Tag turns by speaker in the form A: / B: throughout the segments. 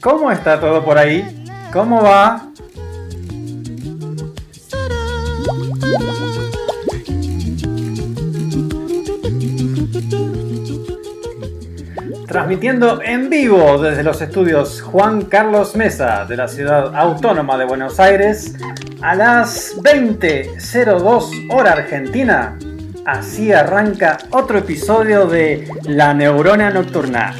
A: ¿Cómo está todo por ahí? ¿Cómo va? Transmitiendo en vivo desde los estudios Juan Carlos Mesa de la ciudad autónoma de Buenos Aires a las 20.02 hora argentina. Así arranca otro episodio de La Neurona Nocturna.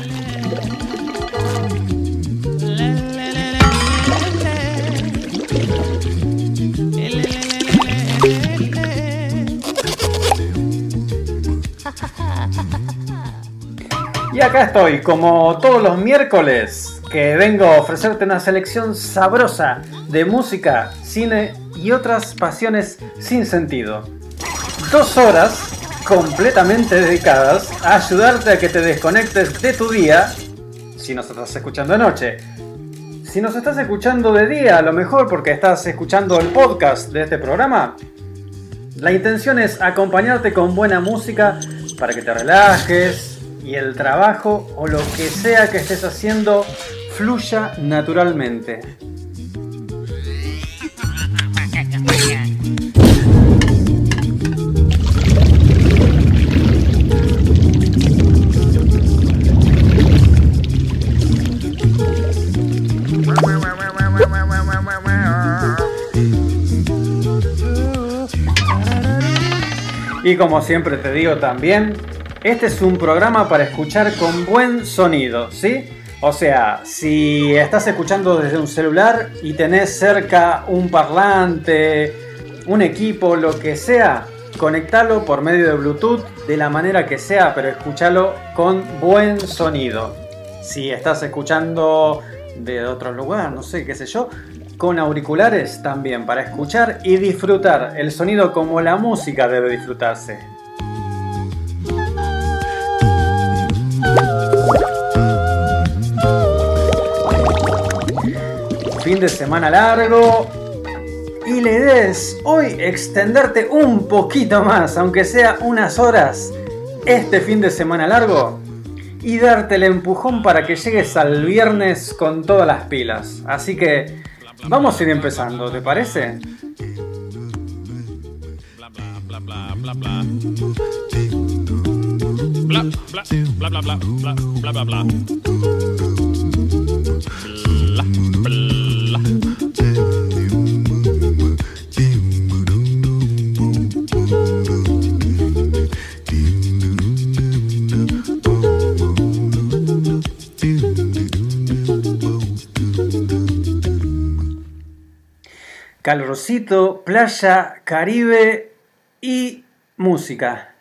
A: Acá estoy, como todos los miércoles, que vengo a ofrecerte una selección sabrosa de música, cine y otras pasiones sin sentido. Dos horas completamente dedicadas a ayudarte a que te desconectes de tu día, si nos estás escuchando de noche. Si nos estás escuchando de día, a lo mejor porque estás escuchando el podcast de este programa, la intención es acompañarte con buena música para que te relajes y el trabajo o lo que sea que estés haciendo fluya naturalmente. Y como siempre te digo también, este es un programa para escuchar con buen sonido, ¿sí? O sea, si estás escuchando desde un celular y tenés cerca un parlante, un equipo, lo que sea, conectalo por medio de Bluetooth de la manera que sea, pero escúchalo con buen sonido. Si estás escuchando de otro lugar, no sé, qué sé yo, con auriculares también para escuchar y disfrutar el sonido como la música debe disfrutarse. De semana largo y la idea es hoy extenderte un poquito más, aunque sea unas horas, este fin de semana largo y darte el empujón para que llegues al viernes con todas las pilas. Así que vamos a ir empezando, ¿te parece?
B: Calorcito, playa, Caribe y música.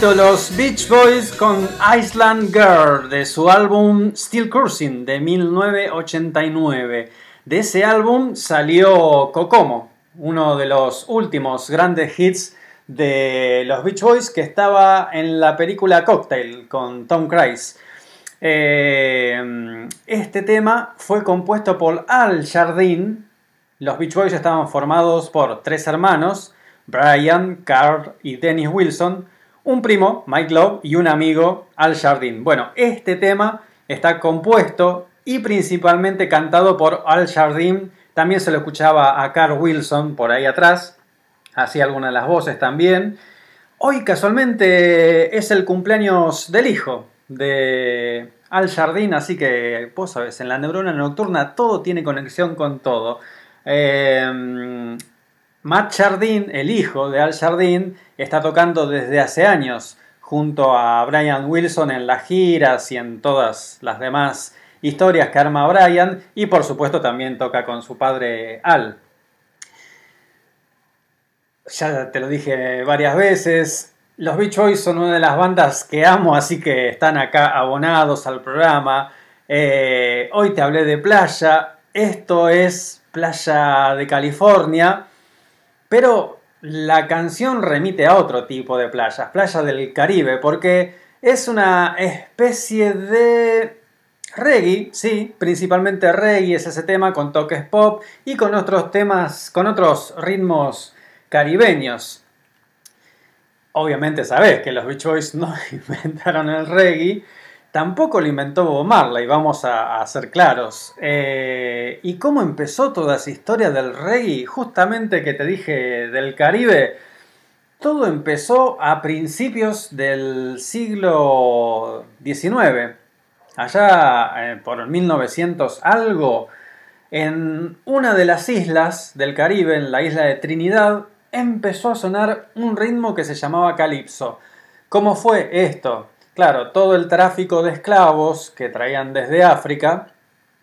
B: Los Beach Boys con Island Girl de su álbum Still Cruising de 1989. De ese álbum salió Kokomo, uno de los últimos grandes hits de los Beach Boys que estaba en la película Cocktail con Tom Cruise. Eh, este tema fue compuesto por Al Jardine. Los Beach Boys estaban formados por tres hermanos, Brian, Carl y Dennis Wilson, un primo, Mike Love, y un amigo, Al Jardine. Bueno, este tema está compuesto y principalmente cantado por Al Jardine. También se lo escuchaba a Carl Wilson por ahí atrás, hacía algunas de las voces también. Hoy casualmente es el cumpleaños del hijo de Al Jardín, así que vos sabés, en la neurona nocturna todo tiene conexión con todo. Eh, Matt Jardín, el hijo de Al Jardín, está tocando desde hace años junto a Brian Wilson en las giras y en todas las demás historias que arma Brian y por supuesto también toca con su padre Al.
A: ya te lo dije varias veces, los Beach Boys son una de las bandas que amo, así que están acá abonados al programa. Eh, hoy te hablé de playa, esto es Playa de California, pero la canción remite a otro tipo de playas, playa del Caribe, porque es una especie de reggae, sí, principalmente reggae es ese tema con toques pop y con otros temas, con otros ritmos caribeños. Obviamente sabes que los Beach Boys no inventaron el reggae, tampoco lo inventó Bob Marley, vamos a, ser claros. Eh, ¿Y cómo empezó toda esa historia del reggae? Justamente que te dije del Caribe, todo empezó a principios del siglo XIX, allá eh, por 1900 algo, en una de las islas del Caribe, en la isla de Trinidad, empezó a sonar un ritmo que se llamaba calipso. ¿Cómo fue esto? Claro, todo el tráfico de esclavos que traían desde África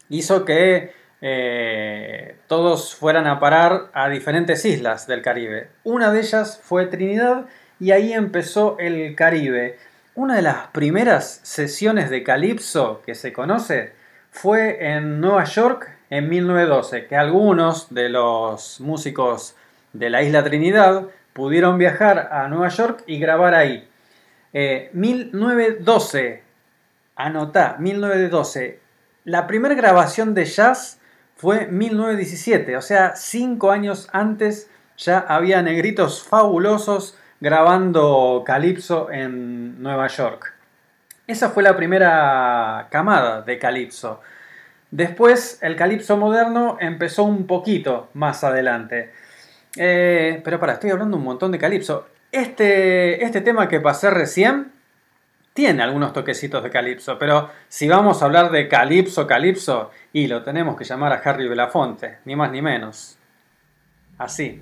A: hizo que eh, todos fueran a parar a diferentes islas del Caribe. Una de ellas fue Trinidad y ahí empezó el Caribe. Una de las primeras sesiones de calipso que se conoce fue en Nueva York en 1912, que algunos de los músicos de la isla Trinidad pudieron viajar a Nueva York y grabar ahí. Eh, 1912, anotá, 1912. La primera grabación de jazz fue 1917, o sea, cinco años antes ya había negritos fabulosos grabando Calypso en Nueva York. Esa fue la primera camada de Calypso. Después el Calypso moderno empezó un poquito más adelante. Eh, pero para, estoy hablando un montón de Calypso. Este, este tema que pasé recién tiene algunos toquecitos de Calypso, pero si vamos a hablar de Calypso, Calypso, y lo tenemos que llamar a Harry Belafonte, ni más ni menos. Así.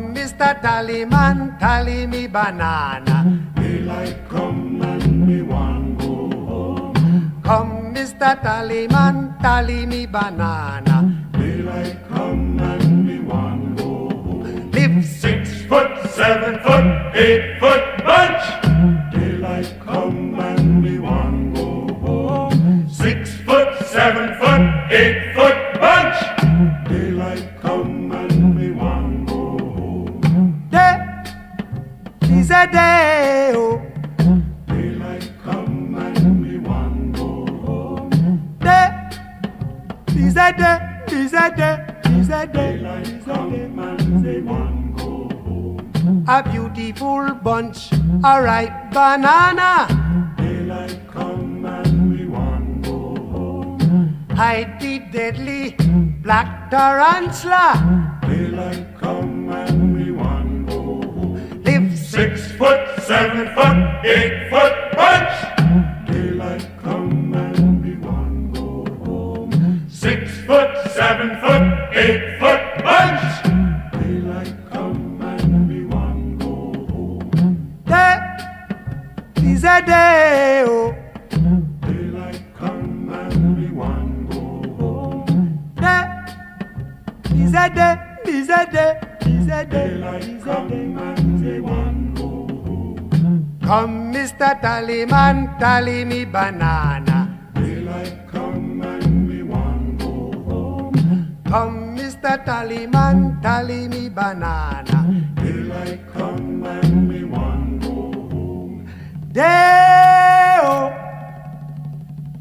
C: Mr. Tallyman, tally me banana. Daylight come and me want go home. Come, Mr. Tallyman, tally me banana. Daylight come and me want go home. Live six foot, seven foot, eight foot bunch. Daylight come and day. Oh. Daylight come and want go home. Day is a day. Is day. Is day. Daylight come and go home. A beautiful bunch, a ripe banana. Daylight come and we want go home. Hide the deadly black tarantula. Daylight six foot, seven foot, eight foot bunch. Daylight come and we one go home. Six foot, seven foot, eight foot bunch. Daylight come and we one go home. Day is a day. Oh. Daylight come and we want go home. Day is a day. Is a day. Is a day. Daylight come and we want go home. Come, Mr. Tallyman, tally me banana. Daylight come and we want go home. Come, Mr. Tallyman, tally me banana. Daylight come and we want go home. Day-o,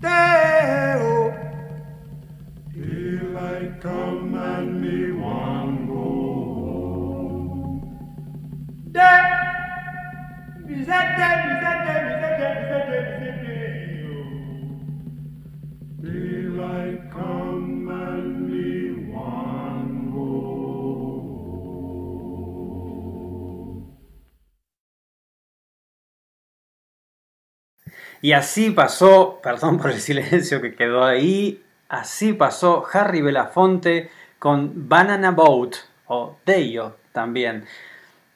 C: day-o. Daylight come and me want
A: Y así pasó, perdón por el silencio que quedó ahí, así pasó Harry Belafonte con Banana Boat o Deyo también.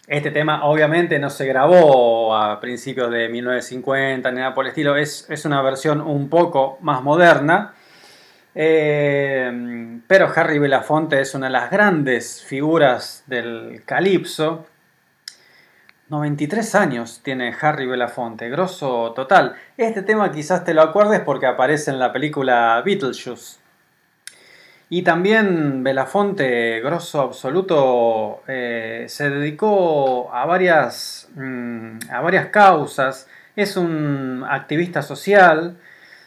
A: Este tema obviamente no se grabó a principios de 1950 ni nada por el estilo, es, es una versión un poco más moderna. Eh, pero Harry Belafonte es una de las grandes figuras del calipso. 93 años tiene Harry Belafonte, grosso total. Este tema quizás te lo acuerdes porque aparece en la película Beetlejuice. Y también Belafonte, grosso absoluto, eh, se dedicó a varias, mm, a varias causas. Es un activista social.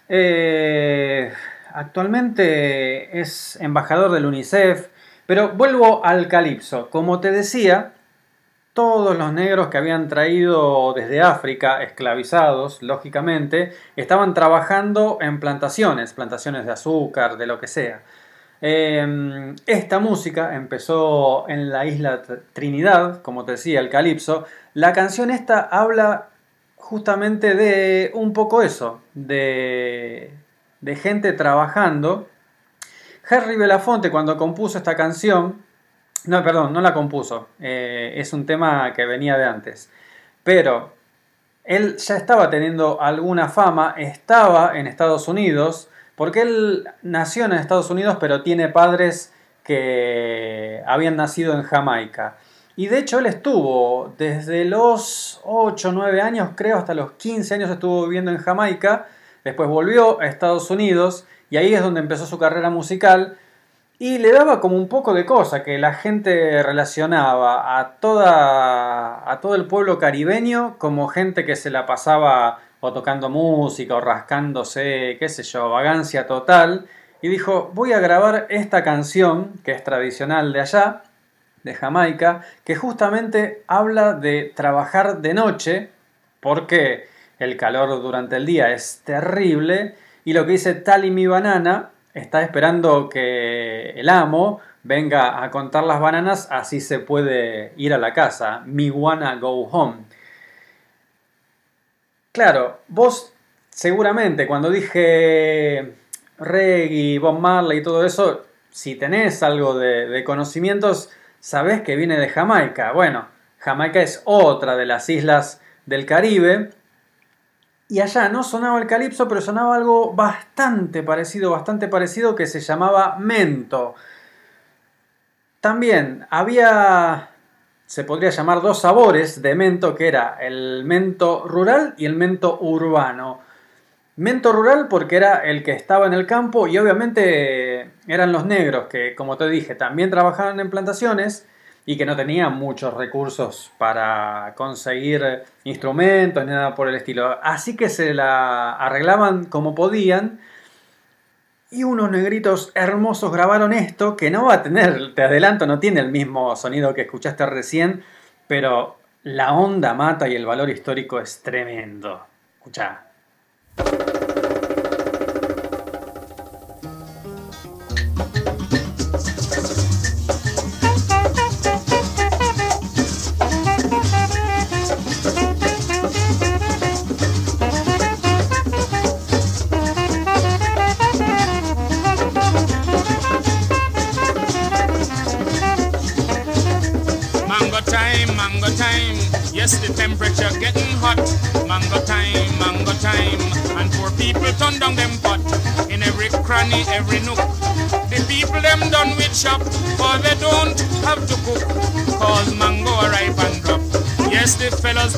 A: Eh, actualmente es embajador del UNICEF. Pero vuelvo al calipso. Como te decía, todos los negros que habían traído desde África, esclavizados, lógicamente, estaban trabajando en plantaciones, plantaciones de azúcar, de lo que sea. Eh, esta música empezó en la isla Trinidad, como te decía, el calipso. La canción esta habla justamente de un poco eso, de, de gente trabajando. Harry Belafonte cuando compuso esta canción, no, perdón, no la compuso. Eh, es un tema que venía de antes. Pero él ya estaba teniendo alguna fama, estaba en Estados Unidos, porque él nació en Estados Unidos, pero tiene padres que habían nacido en Jamaica. Y de hecho él estuvo desde los 8 o 9 años, creo, hasta los 15 años estuvo viviendo en Jamaica. Después volvió a Estados Unidos y ahí es donde empezó su carrera musical. Y le daba como un poco de cosa que la gente relacionaba a, toda, a todo el pueblo caribeño como gente que se la pasaba o tocando música o rascándose, qué sé yo, vagancia total. Y dijo, voy a grabar esta canción que es tradicional de allá, de Jamaica, que justamente habla de trabajar de noche porque el calor durante el día es terrible. Y lo que dice Tally mi banana está esperando que el amo venga a contar las bananas, así se puede ir a la casa. Mi wanna go home. Claro, vos seguramente cuando dije reggae, Bob Marley y todo eso, si tenés algo de, de conocimientos, sabés que viene de Jamaica. Bueno, Jamaica es otra de las islas del Caribe y allá no sonaba el calipso, pero sonaba algo bastante parecido, bastante parecido que se llamaba mento. También había, se podría llamar dos sabores de mento, que era el mento rural y el mento urbano. Mento rural porque era el que estaba en el campo y obviamente eran los negros que, como te dije, también trabajaban en plantaciones y que no tenían muchos recursos para conseguir instrumentos ni nada por el estilo. Así que se la arreglaban como podían. Y unos negritos hermosos grabaron esto, que no va a tener, te adelanto, no tiene el mismo sonido que escuchaste recién, pero la onda mata y el valor histórico es tremendo. Escucha.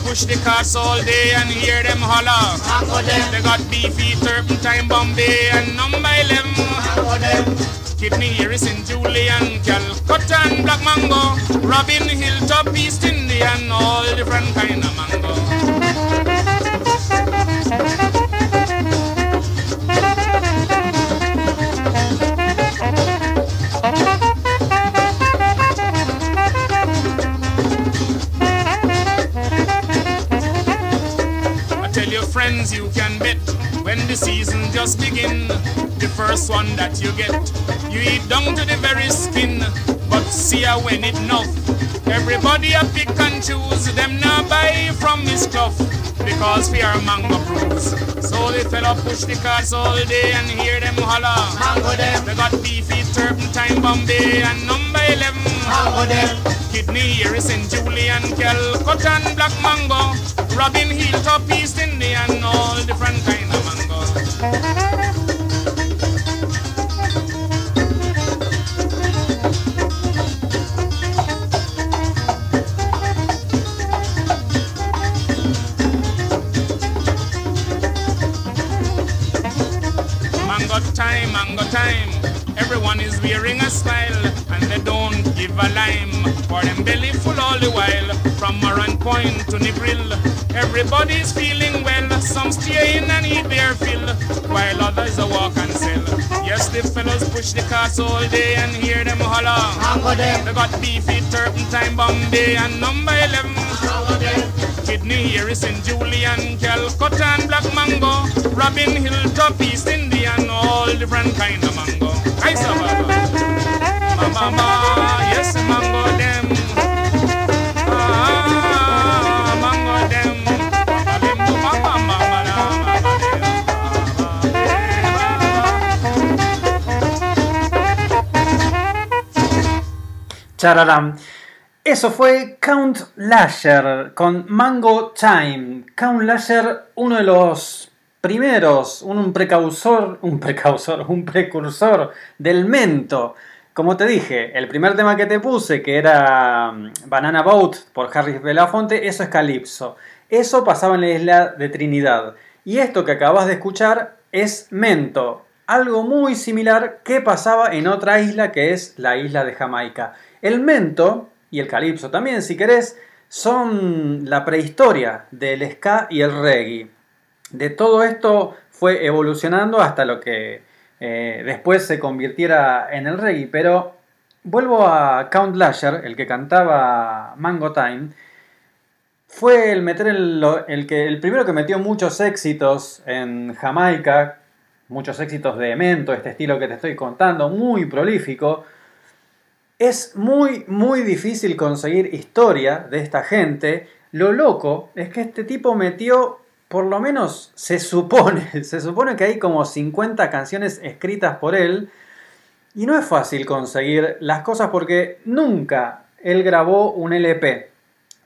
D: Push the carts all day and hear them holler. They got beefy, turpentine, Bombay, and number 11. Kidney here is in Julian, Calcutta and Black Mango, Robin Hill, Top East Indian, all different kind of everybody a pick and choose. Them now buy from his stuff. because fear mango bruise. So the fella push the cars all day and hear them holler. Mango them. They got beefy turpentine Bombay and number 11. Mango them. Kidney Harrison, Julian, Calcutta and Black Mango. Robin Hilltop, East Indian, all different kind Maran Point to Nibril. Everybody's feeling well. Some stay in and eat their fill. While others a walk and sell. Yes, the fellows push the cars all day and hear them holler.
E: Mango them.
D: They got beefy turpentine Bombay and number 11.
E: Mango them.
D: Kidney Harrison, Julian, Calcutta and Black Mango, Robin Hilltop, East Indian, all different kind of mango. I saw Mama,
A: Eso fue Count Lasher con Mango Time. Count Lasher, uno de los primeros, un precursor, un precursor, un precursor del mento. Como te dije, el primer tema que te puse, que era mm, Banana Boat por Harry Belafonte, eso es Calypso. Eso pasaba en la isla de Trinidad. Y esto que acabas de escuchar es mento. Algo muy similar que pasaba en otra isla que es la isla de Jamaica. El mento y el calipso también, si querés, son la prehistoria del ska y el reggae. De todo esto fue evolucionando hasta lo que eh, después se convirtiera en el reggae. Pero vuelvo a Count Lasher, el que cantaba Mango Time. Fue el, meter el, el, que, el primero que metió muchos éxitos en Jamaica, muchos éxitos de mento, este estilo que te estoy contando, muy prolífico. Es muy, muy difícil conseguir historia de esta gente. Lo loco es que este tipo metió, por lo menos se supone, se supone que hay como 50 canciones escritas por él. Y no es fácil conseguir las cosas porque nunca él grabó un LP,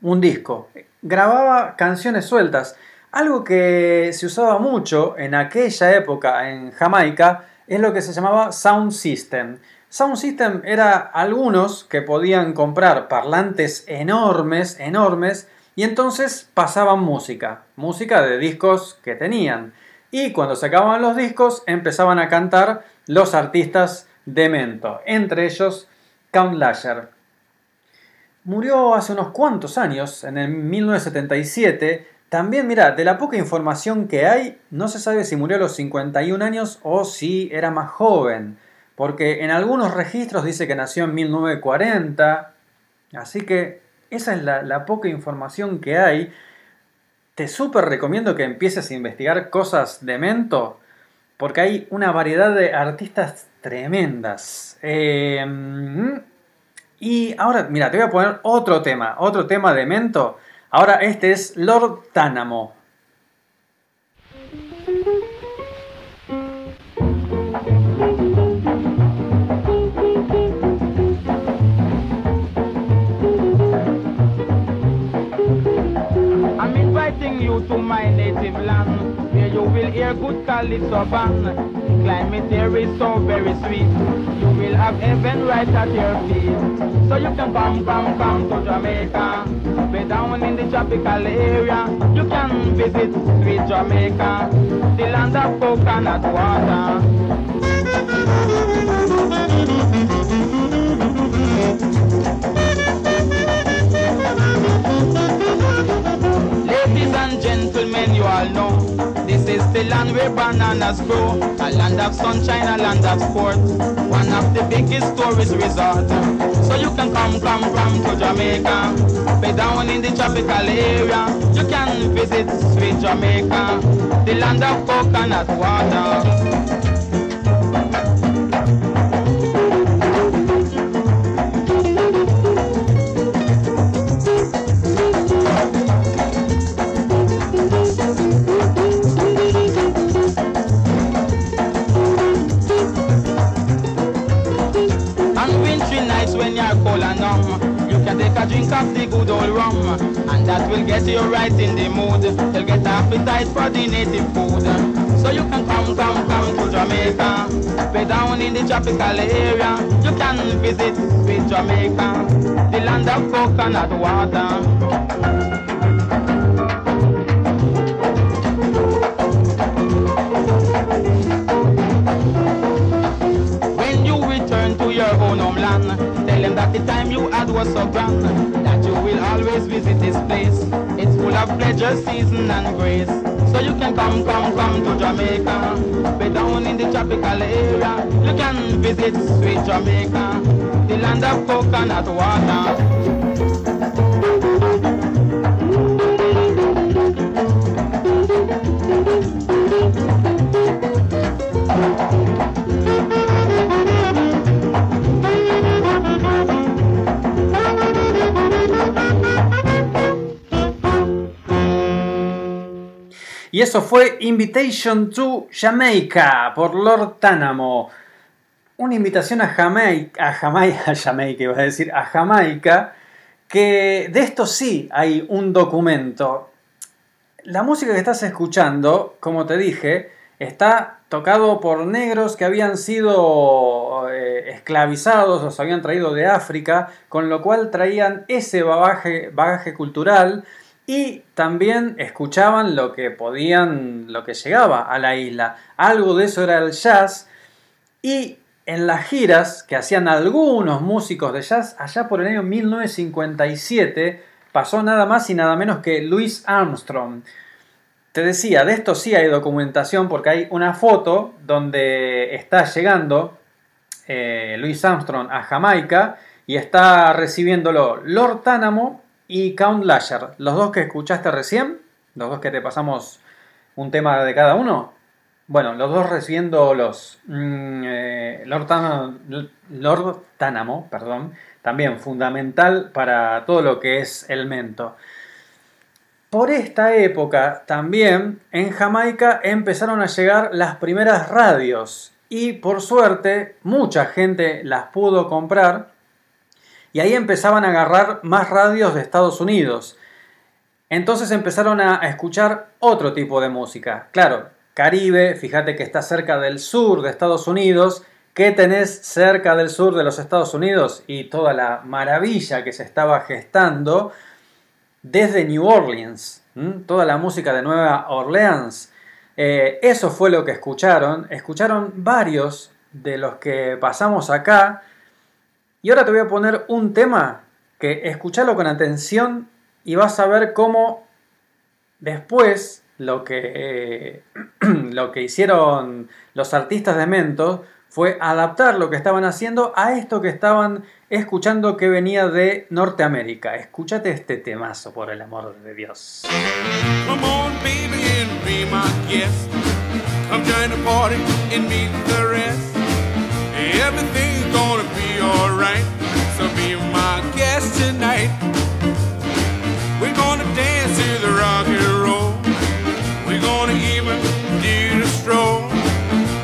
A: un disco. Grababa canciones sueltas. Algo que se usaba mucho en aquella época en Jamaica es lo que se llamaba Sound System. Sound System era algunos que podían comprar parlantes enormes, enormes, y entonces pasaban música, música de discos que tenían. Y cuando se acababan los discos empezaban a cantar los artistas de Mento, entre ellos Count Lasher. Murió hace unos cuantos años, en el 1977. También, mira, de la poca información que hay, no se sabe si murió a los 51 años o si era más joven. Porque en algunos registros dice que nació en 1940. Así que esa es la, poca información que hay. Te súper recomiendo que empieces a investigar cosas de Mento. Porque hay una variedad de artistas tremendas. Eh, y ahora, mira, te voy a poner otro tema. Otro tema de Mento. Ahora este es Lord Tánamo.
F: You to my native land, where you will hear good calypso band. The climate there is so very sweet. You will have heaven right at your feet. So you can come, come, come to Jamaica. Way down in the tropical area, you can visit sweet Jamaica, the land of coconut water. The land where bananas grow, a land of sunshine, a land of sport, one of the biggest tourist resorts. So you can come, come, come to Jamaica, way down in the tropical area. You can visit sweet Jamaica, the land of coconut water. Drink of the good old rum, and that will get you right in the mood. You'll get appetite for the native food. So you can come, come, come to Jamaica. Way down in the tropical area, you can visit with Jamaica, the land of coconut water. Was so grand, that you will always visit this place. It's full of pleasure, season and grace. So you can come, come, come to Jamaica. Way down in the tropical area, you can visit sweet Jamaica, the land of coconut water.
A: Y eso fue Invitation to Jamaica por Lord Tánamo. Una invitación a Jamaica, a Jamaica, a Jamaica iba a decir, a Jamaica, que de esto sí hay un documento. La música que estás escuchando, como te dije, está tocado por negros que habían sido eh, esclavizados, los habían traído de África, con lo cual traían ese bagaje, bagaje cultural y también escuchaban lo que podían, lo que llegaba a la isla. Algo de eso era el jazz y en las giras que hacían algunos músicos de jazz allá por el año 1957 pasó nada más y nada menos que Louis Armstrong. Te decía, de esto sí hay documentación porque hay una foto donde está llegando eh, Louis Armstrong a Jamaica y está recibiéndolo Lord Tánamo y Count Lasher, los dos que escuchaste recién, los dos que te pasamos un tema de cada uno. Bueno, los dos recibiendo los mm, eh, Lord, Tánamo, Lord Tánamo, perdón, también fundamental para todo lo que es el mento. Por esta época también en Jamaica empezaron a llegar las primeras radios y por suerte mucha gente las pudo comprar y ahí empezaban a agarrar más radios de Estados Unidos. Entonces empezaron a escuchar otro tipo de música. Claro, Caribe, fíjate que está cerca del sur de Estados Unidos. ¿Qué tenés cerca del sur de los Estados Unidos? Y toda la maravilla que se estaba gestando desde New Orleans. Toda la música de Nueva Orleans. Eh, eso fue lo que escucharon. Escucharon varios de los que pasamos acá. Y ahora te voy a poner un tema que escuchalo con atención y vas a ver cómo después lo que, eh, lo que hicieron los artistas de Mento fue adaptar lo que estaban haciendo a esto que estaban escuchando que venía de Norteamérica. Escúchate este temazo, por el amor de Dios.
G: Alright. So be my guest tonight. We're gonna dance to the rock and roll. We're gonna even do the stroll.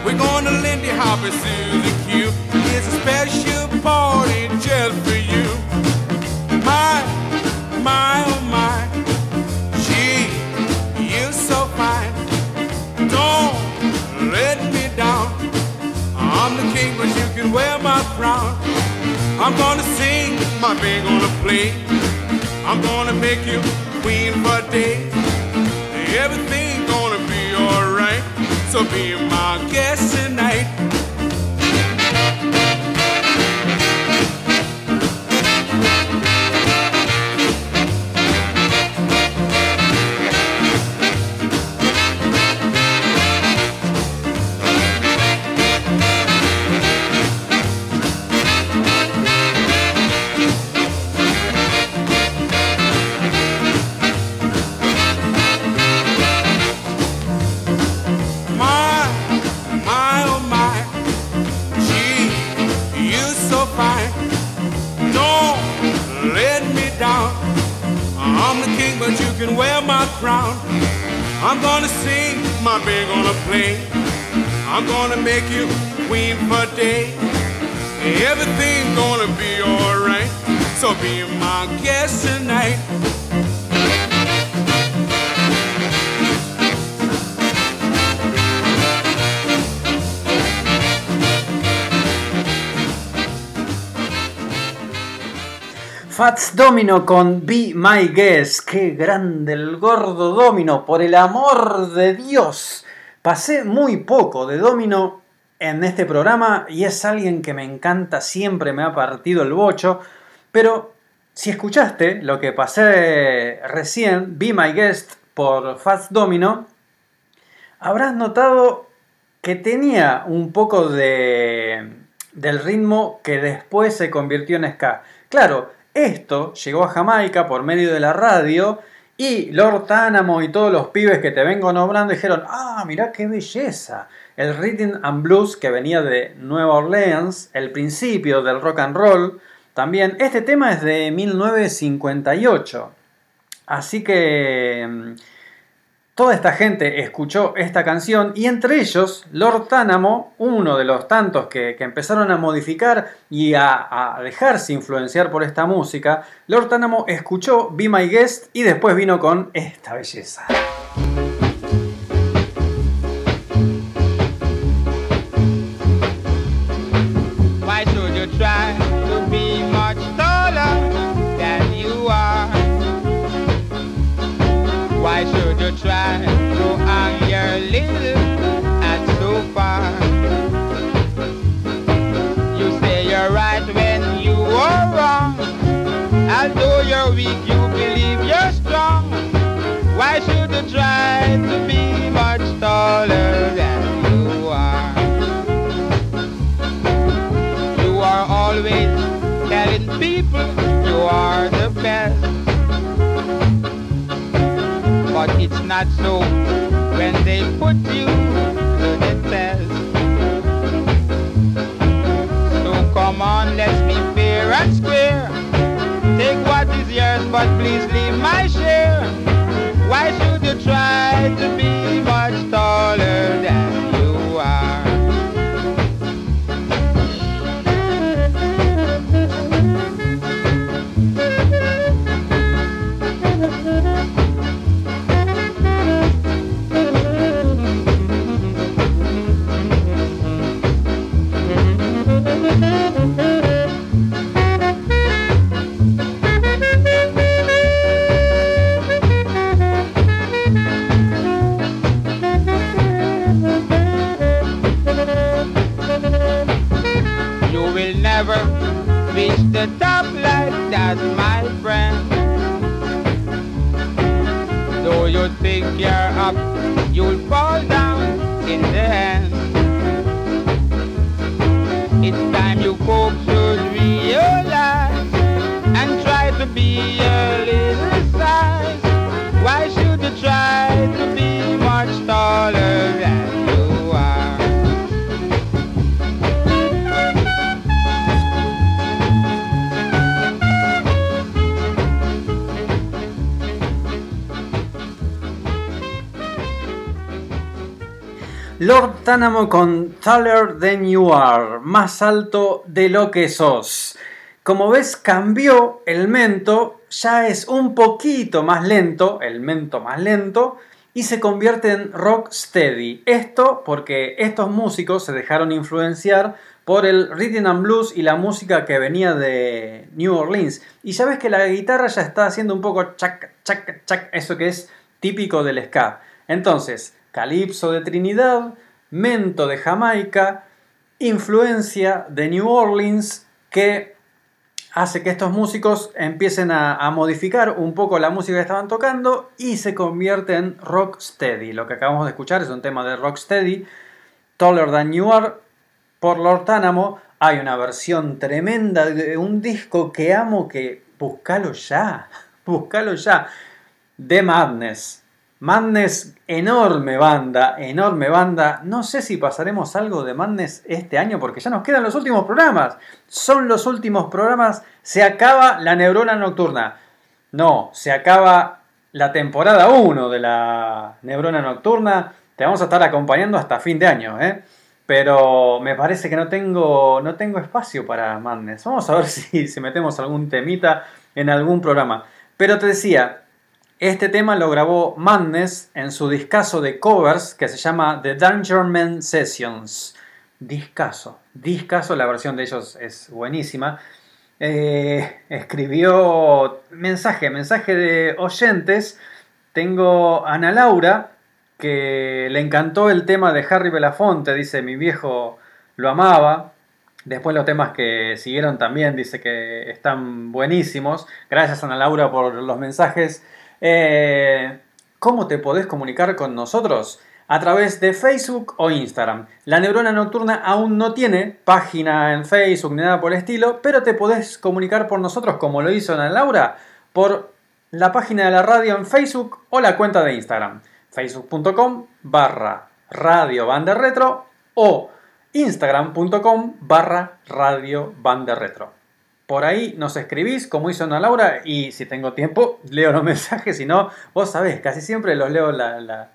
G: We're gonna Lindy Hop and Susie Q. It's a special party just for you. My, my, I'm the king, but you can wear my crown. I'm gonna sing, my band gonna play. I'm gonna make you queen for days. Everything gonna be alright. So be my guest tonight. I'm the king, but you can wear my crown. I'm gonna sing, my band gonna play. I'm gonna make you queen for day. Everything's gonna be alright.
D: So be my guest tonight.
A: Fats Domino con Be My Guest. Qué grande el gordo Domino, por el amor de Dios. Pasé muy poco de Domino en este programa y es alguien que me encanta, siempre me ha partido el bocho. Pero si escuchaste lo que pasé recién, Be My Guest por Fats Domino, habrás notado que tenía un poco de, del ritmo que después se convirtió en ska. Claro, esto llegó a Jamaica por medio de la radio y Lord Tánamo y todos los pibes que te vengo nombrando dijeron, ah, mirá qué belleza. El rhythm and blues que venía de Nueva Orleans, el principio del rock and roll, también este tema es de 1958. Así que mm, toda esta gente escuchó esta canción y entre ellos Lord Tánamo, uno de los tantos que, que empezaron a modificar y a, dejarse influenciar por esta música, Lord Tánamo escuchó Be My Guest y después vino con esta belleza.
F: Try to be much taller than you are? You are always telling people you are the best. But it's not so when they put you to the test. So come on, let's be fair and square. Take what is yours, but please leave my share. Why should try to be much taller than the top like that, my friend. Though you think you're up, you'll fall down in the end. It's time you folks should realize and try to be a
A: Lord Tánamo con Taller Than You Are, más alto de lo que sos. Como ves, cambió el mento, ya es un poquito más lento, el mento más lento, y se convierte en rock steady. Esto porque estos músicos se dejaron influenciar por el rhythm and blues y la música que venía de New Orleans. Y ya ves que la guitarra ya está haciendo un poco chac, chac, chac, eso que es típico del ska. Entonces, calipso de Trinidad, mento de Jamaica, influencia de New Orleans que hace que estos músicos empiecen a, modificar un poco la música que estaban tocando y se convierte en rocksteady. Lo que acabamos de escuchar es un tema de rocksteady, Taller Than You Are, por Lord Tánamo. Hay una versión tremenda de un disco que amo que buscalo ya, buscalo ya, The Madness. Madness, enorme banda, enorme banda. No sé si pasaremos algo de Madness este año porque ya nos quedan los últimos programas. Son los últimos programas. Se acaba la neurona nocturna. No, se acaba la temporada 1 de la neurona nocturna. Te vamos a estar acompañando hasta fin de año. ¿eh? pero me parece que no tengo, no tengo espacio para Madness. Vamos a ver si, si metemos algún temita en algún programa. Pero te decía, este tema lo grabó Madness en su discazo de covers que se llama The Dangerman Sessions. Discaso, discaso, la versión de ellos es buenísima. Eh, escribió mensaje, mensaje de oyentes. Tengo a Ana Laura, que le encantó el tema de Harry Belafonte, dice mi viejo lo amaba. Después los temas que siguieron también dice que están buenísimos. Gracias Ana Laura por los mensajes. Eh, ¿Cómo te podés comunicar con nosotros? A través de Facebook o Instagram. La neurona nocturna aún no tiene página en Facebook ni nada por el estilo, pero te podés comunicar por nosotros como lo hizo Ana Laura por la página de la radio en Facebook o la cuenta de Instagram facebook.com barra radio retro o instagram.com barra radio retro. Por ahí nos escribís como hizo Ana Laura y si tengo tiempo leo los mensajes, si no, vos sabés, casi siempre los leo la,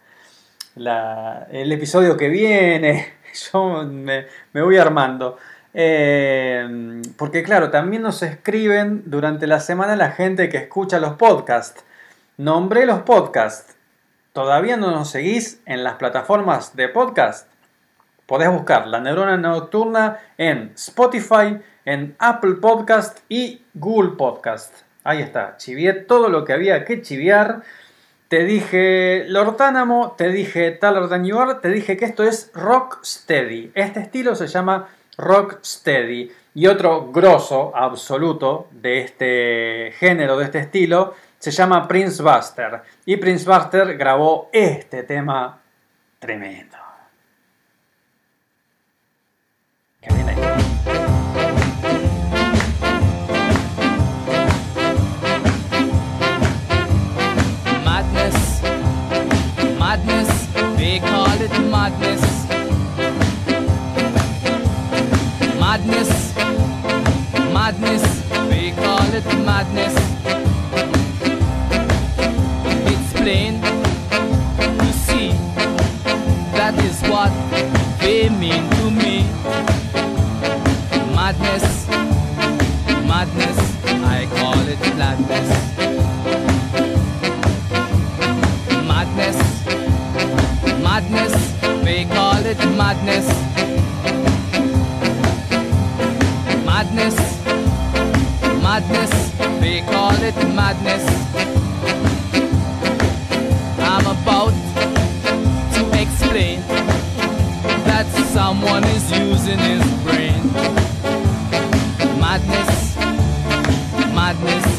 A: el episodio que viene, yo me, me voy armando. Eh, porque claro, también nos escriben durante la semana la gente que escucha los podcasts. Nombré los podcasts. ¿Todavía no nos seguís en las plataformas de podcast? Podés buscar La Neurona Nocturna en Spotify, en Apple Podcast y Google Podcast. Ahí está, chivié todo lo que había que chiviar. Te dije Lortánamo, te dije You Are, te dije que esto es Rock Steady. Este estilo se llama Rock Steady. Y otro grosso absoluto de este género, de este estilo, se llama Prince Buster. Y Prince Buster grabó este tema tremendo. Ahí.
B: They call it madness. Madness, madness, they call it madness. It's plain to see that is what they mean to me. Madness, madness, I call it madness. Madness, they call it madness. Madness, madness, they call it madness. I'm about to explain that someone is using his brain. Madness, madness,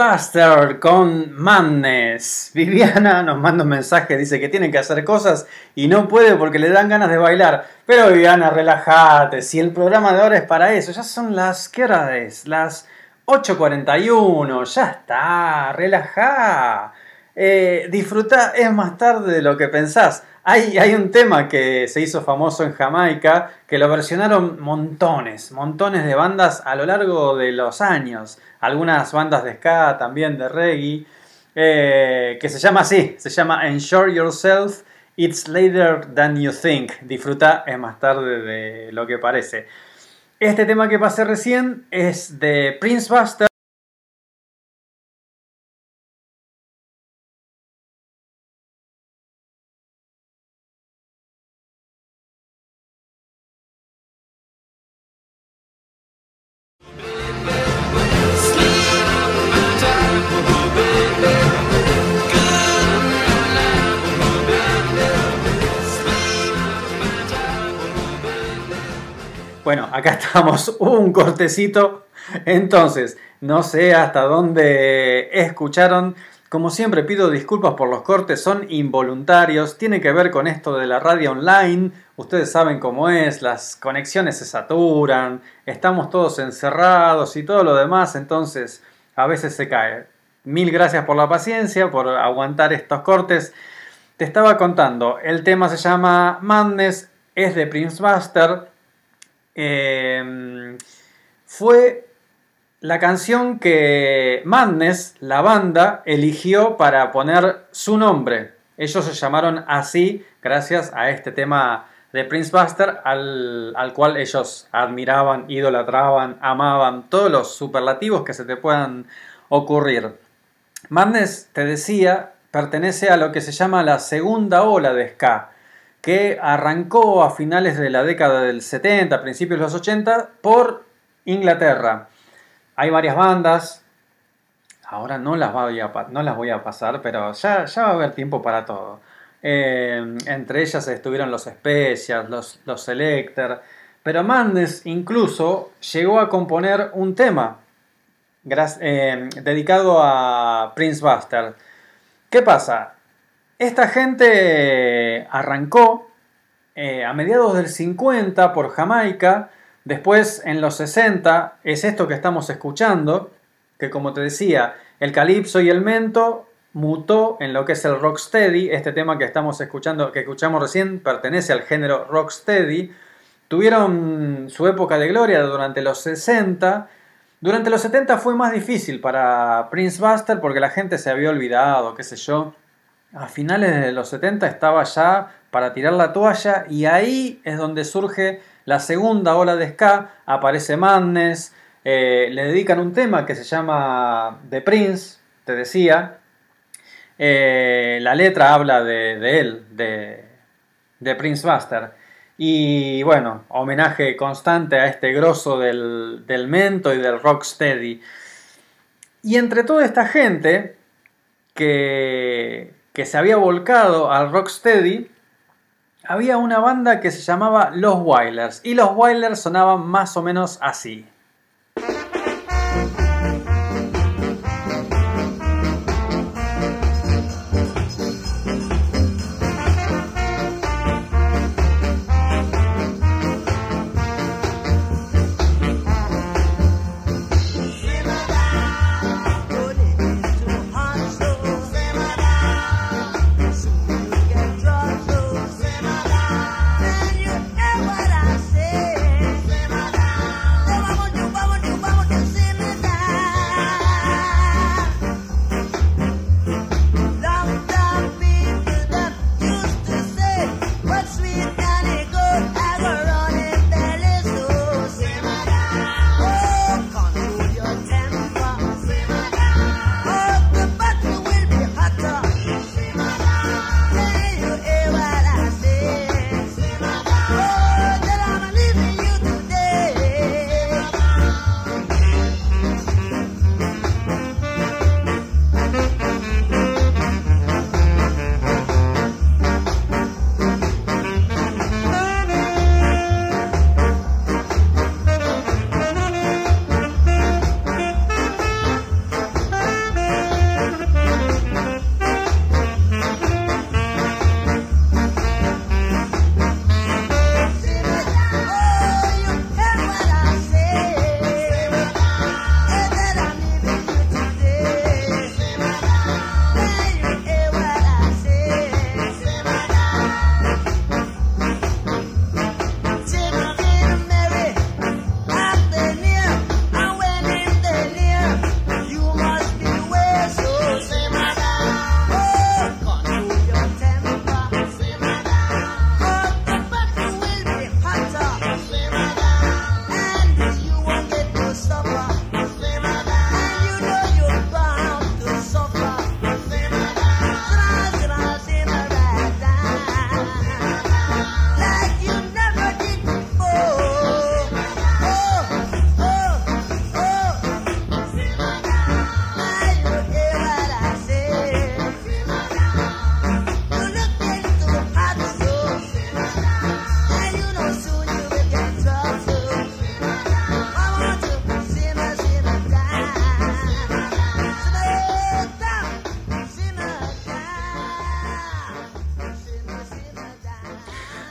A: Prince Buster con Madness. Viviana nos manda un mensaje, dice que tiene que hacer cosas y no puede porque le dan ganas de bailar. Pero Viviana, relájate, si el programa de ahora es para eso, ya son las, ¿qué hora es? Las 8.41, ya está, relajá. Eh, disfruta es más tarde de lo que pensás. Hay un tema que se hizo famoso en Jamaica que lo versionaron montones, montones de bandas a lo largo de los años. Algunas bandas de ska, también de reggae, eh, que se llama así, se llama Ensure Yourself, It's Later Than You Think. Disfruta es más tarde de lo que parece. Este tema que pasé recién es de Prince Buster. Acá estamos, un cortecito. Entonces, no sé hasta dónde escucharon. Como siempre pido disculpas por los cortes, son involuntarios, tiene que ver con esto de la radio online, ustedes saben cómo es, las conexiones se saturan, estamos todos encerrados y todo lo demás, entonces a veces se cae. Mil gracias por la paciencia, por aguantar estos cortes. Te estaba contando, el tema se llama Madness, es de Prince Buster, eh, fue la canción que Madness, la banda, eligió para poner su nombre. Ellos se llamaron así gracias a este tema de Prince Buster al, al cual ellos admiraban, idolatraban, amaban, todos los superlativos que se te puedan ocurrir. Madness, te decía, pertenece a lo que se llama la segunda ola de ska que arrancó a finales de la década del 70, principios de los 80, por Inglaterra. Hay varias bandas, ahora no las voy a, no las voy a pasar, pero ya, ya va a haber tiempo para todo. Eh, entre ellas estuvieron los Specials, los, los Selector, pero Mandes incluso llegó a componer un tema eh, dedicado a Prince Buster. ¿Qué pasa? Esta gente arrancó eh, a mediados del 50 por Jamaica, después en los 60 es esto que estamos escuchando, que como te decía, el calipso y el mento mutó en lo que es el rocksteady, este tema que estamos escuchando, que escuchamos recién, pertenece al género rocksteady, tuvieron su época de gloria durante los 60, durante los 70 fue más difícil para Prince Buster porque la gente se había olvidado, qué sé yo, a finales de los 70 estaba ya para tirar la toalla y ahí es donde surge la segunda ola de ska, aparece Madness, eh, le dedican un tema que se llama The Prince, te decía, eh, la letra habla de, él, de, Prince Buster. Y bueno, homenaje constante a este grosso del, del mento y del rocksteady. Y entre toda esta gente que, que se había volcado al rocksteady, había una banda que se llamaba Los Wailers y los Wailers sonaban más o menos así.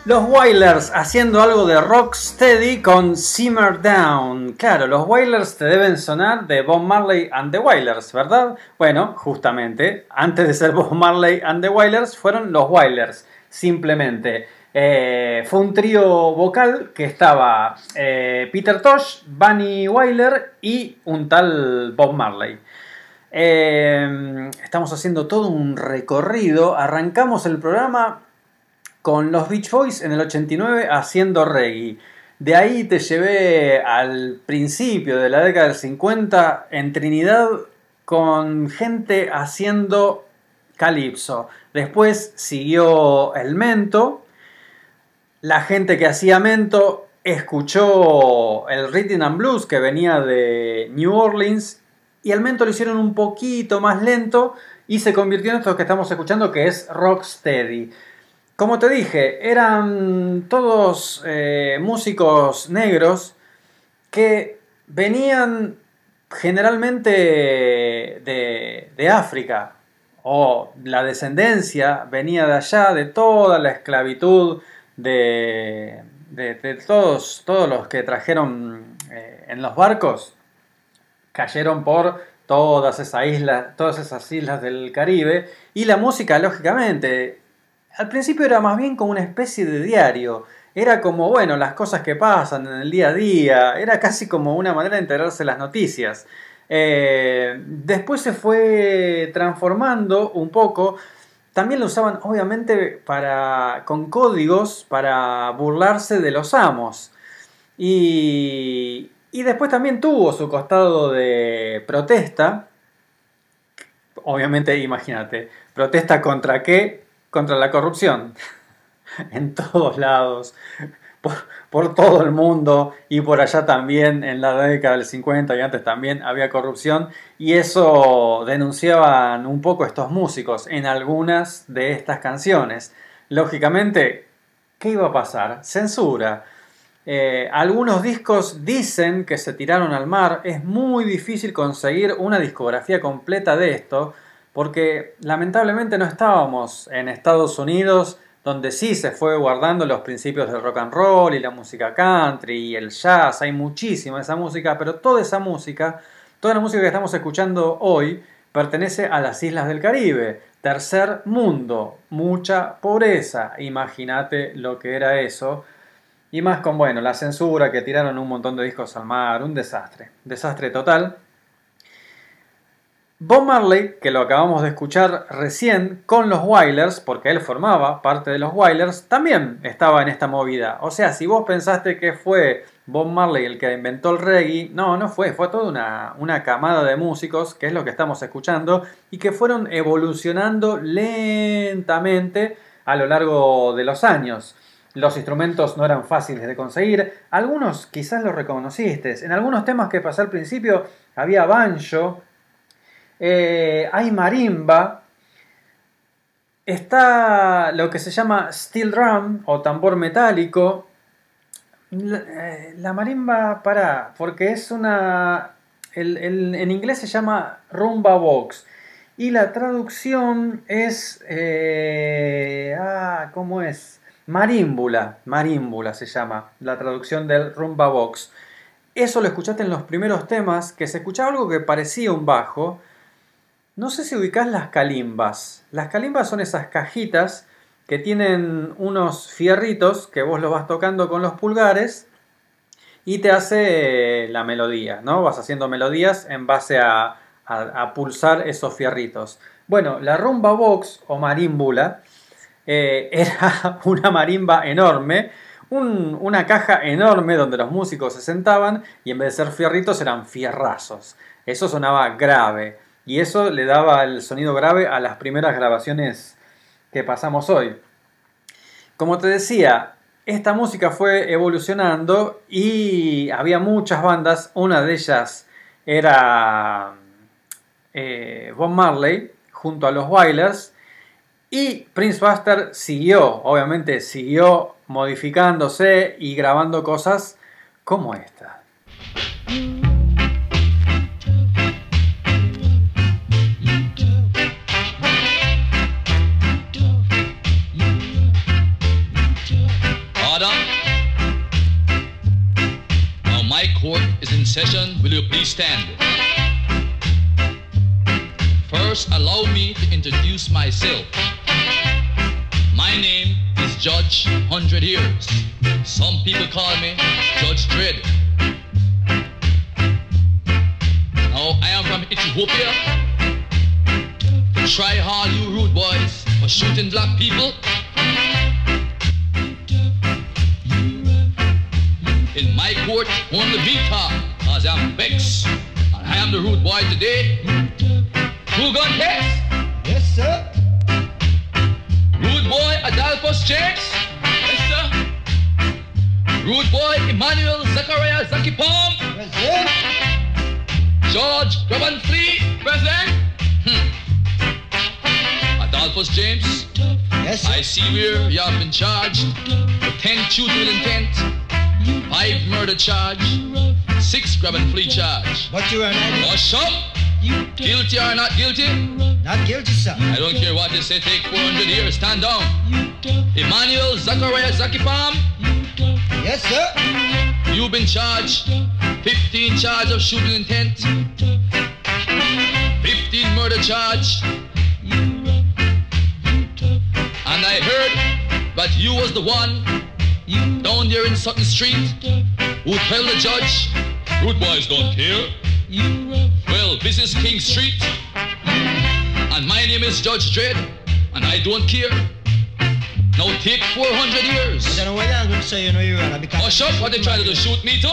A: Los Wailers haciendo algo de Rocksteady con Simmer Down. Claro, los Wailers te deben sonar de Bob Marley and the Wailers, ¿verdad? Bueno, justamente, antes de ser Bob Marley and the Wailers, fueron los Wailers, simplemente. Eh, fue un trío vocal que estaba eh, Peter Tosh, Bunny Wailer y un tal Bob Marley. Eh, estamos haciendo todo un recorrido. Arrancamos el programa con los Beach Boys en el 89 haciendo reggae. De ahí te llevé al principio de la década del 50 en Trinidad con gente haciendo calipso. Después siguió el mento. La gente que hacía mento escuchó el rhythm and blues que venía de New Orleans y el mento lo hicieron un poquito más lento y se convirtió en esto que estamos escuchando que es rocksteady. Como te dije, eran todos eh, músicos negros que venían generalmente de, de África o la descendencia venía de allá, de toda la esclavitud de, de, todos, todos los que trajeron eh, en los barcos, cayeron por todas esas islas, todas esas islas del Caribe y la música, lógicamente, al principio era más bien como una especie de diario. Era como, bueno, las cosas que pasan en el día a día. Era casi como una manera de enterarse las noticias. Eh, después se fue transformando un poco. También lo usaban, obviamente, para, con códigos para burlarse de los amos. Y, y después también tuvo su costado de protesta. Obviamente, imagínate, protesta contra qué? Contra la corrupción. en todos lados. Por, todo el mundo y por allá también en la década del 50 y antes también había corrupción y eso denunciaban un poco estos músicos en algunas de estas canciones. Lógicamente, ¿qué iba a pasar? Censura. Eh, algunos discos dicen que se tiraron al mar. Es muy difícil conseguir una discografía completa de esto porque lamentablemente no estábamos en Estados Unidos donde sí se fue guardando los principios del rock and roll y la música country y el jazz, hay muchísima esa música, pero toda esa música, toda la música que estamos escuchando hoy, pertenece a las islas del Caribe, tercer mundo, mucha pobreza, imagínate lo que era eso, y más con, bueno, la censura que tiraron un montón de discos al mar, un desastre, desastre total. Bob Marley, que lo acabamos de escuchar recién con los Wailers, porque él formaba parte de los Wailers, también estaba en esta movida. O sea, si vos pensaste que fue Bob Marley el que inventó el reggae, no, no fue, fue toda una, una camada de músicos, que es lo que estamos escuchando, y que fueron evolucionando lentamente a lo largo de los años. Los instrumentos no eran fáciles de conseguir, algunos quizás los reconociste. En algunos temas que pasé al principio había banjo, eh, hay marimba, está lo que se llama steel drum o tambor metálico. La, eh, marimba, para, porque es una... En inglés se llama rumba box. Y la traducción es... Eh, ah, ¿cómo es? Marímbula. Marímbula se llama la traducción del rumba box. Eso lo escuchaste en los primeros temas, que se escuchaba algo que parecía un bajo, no sé si ubicás las calimbas. Las calimbas son esas cajitas que tienen unos fierritos que vos los vas tocando con los pulgares y te hace la melodía, ¿no? Vas haciendo melodías en base a, pulsar esos fierritos. Bueno, la rumba box o marímbula eh, era una marimba enorme, un, una caja enorme donde los músicos se sentaban y en vez de ser fierritos eran fierrazos. Eso sonaba grave y eso le daba el sonido grave a las primeras grabaciones que pasamos hoy. Como te decía, esta música fue evolucionando y había muchas bandas, una de ellas era eh, Bob Marley junto a los Wailers y Prince Buster siguió, obviamente siguió modificándose y grabando cosas como esta.
H: Session, will you please stand? First, allow me to introduce myself. My name is Judge Hundred Years. Some people call me Judge Dread. Now, I am from Ethiopia. Try hard, you rude boys, for shooting black people. In my court, only me talk, cause I'm vexed. And I am the rude boy today. Who gun case?
I: Yes, sir.
H: Rude boy Adolphus James? Yes, sir. Rude boy Emmanuel Zachariah Zaki Palm?
I: Present.
H: George Graban Flea? Present. Hmm. Adolphus James?
I: Yes, sir.
H: I see where you have been charged with 10 shooting intent, 5 murder charge, 6 grab and flee charge.
I: But you are not
H: Hush up! Guilty or not guilty?
I: not guilty, sir.
H: I don't care what they say, take 400 years, stand down. Emmanuel Zachariah Zakipam,
I: Yes, sir.
H: you've been charged 15 charge of shooting intent, 15 murder charge, and I heard that you was the one down there in Sutton Street who tell the judge, good boys don't care. Well, this is King Street, and my name is Judge Dredd, and I don't care. Now take 400 years.
I: I don't know what I'm going to say, you know, Your Honor, because...
H: Hush up, what they trying to do, shoot me too?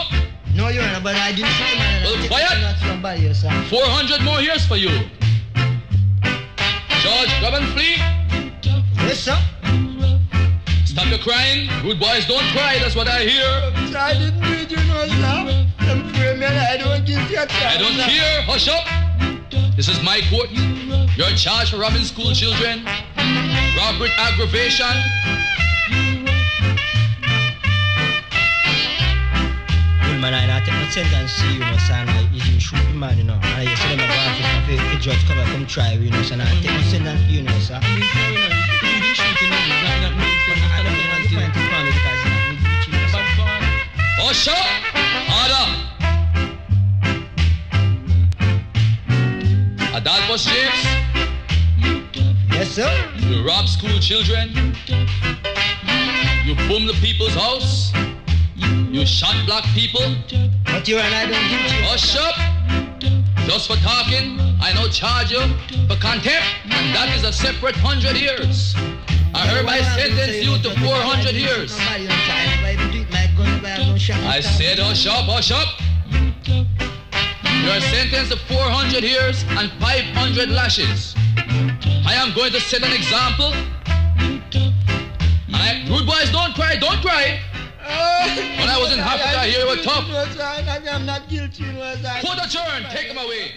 I: No, Your Honor, but I didn't the man.
H: Well, quiet.
I: the shots from body, yes, sir.
H: 400 more years for you. George, grab and flee.
I: Yes, sir.
H: Stop your crying. Rude boys don't cry, that's what I hear.
I: Sir, I didn't do it, you know, sir. Them frame me and I don't give you a chance,
H: I don't
I: sir.
H: care. Hush up. This is my court. You're charged for robbing school children, robbery aggravation.
I: Well, man, I not take no sentence to you, know, sir, and I you shoot the man, you know. And I say them a go off if the- the judge come and come try, you know, sir, and I take no sentence for you, know, sir. You know, you didn't shoot him, you know, not- not me, but I don't want to find him for me because, you know, me- me cheat, sir.
H: Hush up. Harder. Adolphus James,
I: Yes, sir.
H: you rob school children. You boom the people's house. You shot black people.
I: But you and I don't give you.
H: Oh, Hush up! Just for talking, I now charge you for contempt, and that is a separate hundred years. I hereby sentence you to 400 years. I said hush up, hush up! You are sentenced to 400 years and 500 lashes. I am going to set an example. I, rude boys, don't cry, don't cry. When I was in Africa, here you were tough.
I: I'm not guilty, you know, sir.
H: Put a turn, take them away.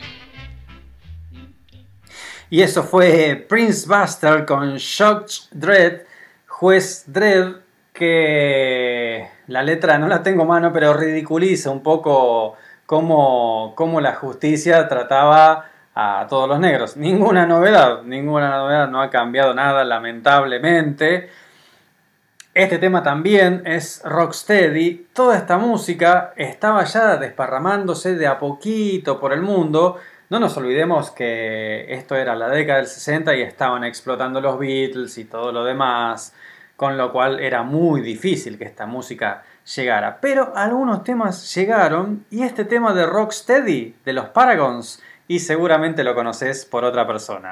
A: Y eso fue Prince Buster con Shock Dread, Juez Dread, que la letra no la tengo mano, pero ridiculiza un poco cómo, cómo la justicia trataba a todos los negros. Ninguna novedad, ninguna novedad, no ha cambiado nada, lamentablemente. Este tema también es rocksteady. Toda esta música estaba ya desparramándose de a poquito por el mundo. No nos olvidemos que esto era la década del 60 y estaban explotando los Beatles y todo lo demás, con lo cual era muy difícil que esta música llegara. Pero algunos temas llegaron y este tema de Rocksteady de los Paragons, y seguramente lo conoces por otra persona.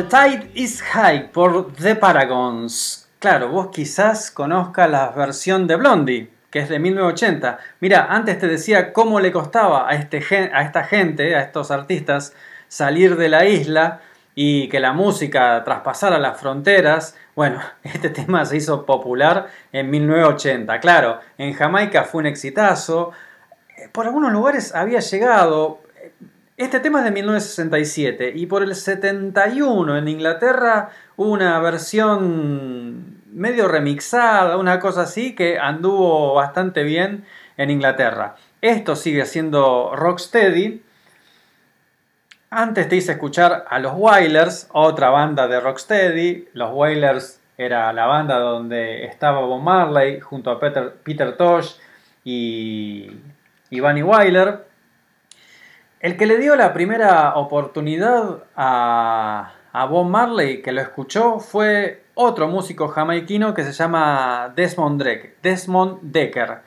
C: The Tide is High
A: por The Paragons. Claro, vos quizás conozcas la versión de Blondie, que es de 1980. Mira, antes te decía cómo le costaba a, este, a esta gente, a estos artistas, salir de la isla y que la música traspasara las fronteras. Bueno, este tema se hizo popular en 1980. Claro, en Jamaica fue un exitazo. Eh, Por algunos lugares había llegado. Este tema es de 1967 y por el 71 en Inglaterra hubo una versión medio remixada, una cosa así que anduvo bastante bien en Inglaterra. Esto sigue siendo Rocksteady. Antes te hice escuchar a los Wailers, otra banda de Rocksteady. Los Wailers era la banda donde estaba Bob Marley junto a Peter, Peter Tosh y, y Bunny Wyler. El que le dio la primera oportunidad a, a Bob Marley, que lo escuchó, fue otro músico jamaiquino que se llama Desmond, Drake- Desmond Decker.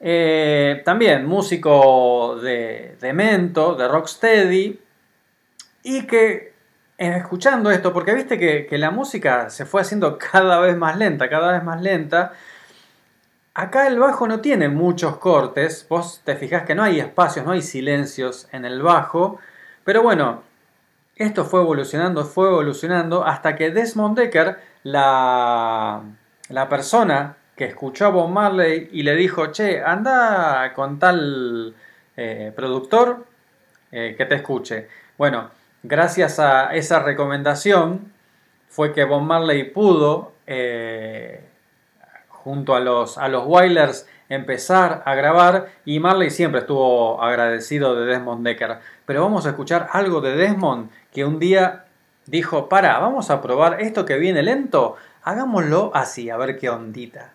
A: Eh, también músico de, de mento, de rocksteady, y que eh, escuchando esto, porque viste que, que la música se fue haciendo cada vez más lenta, cada vez más lenta, Acá el bajo no tiene muchos cortes, vos te fijás que no hay espacios, no hay silencios en el bajo, pero bueno, esto fue evolucionando, fue evolucionando hasta que Desmond Decker, la, la persona que escuchó a Bob Marley y le dijo, che, anda con tal eh, productor eh, que te escuche. Bueno, gracias a esa recomendación fue que Bob Marley pudo... eh, junto a los, a los Wailers empezar a grabar y Marley siempre estuvo agradecido de Desmond Decker. Pero vamos a escuchar algo de Desmond que un día dijo, para, vamos a probar esto que viene lento, hagámoslo así, a ver qué ondita.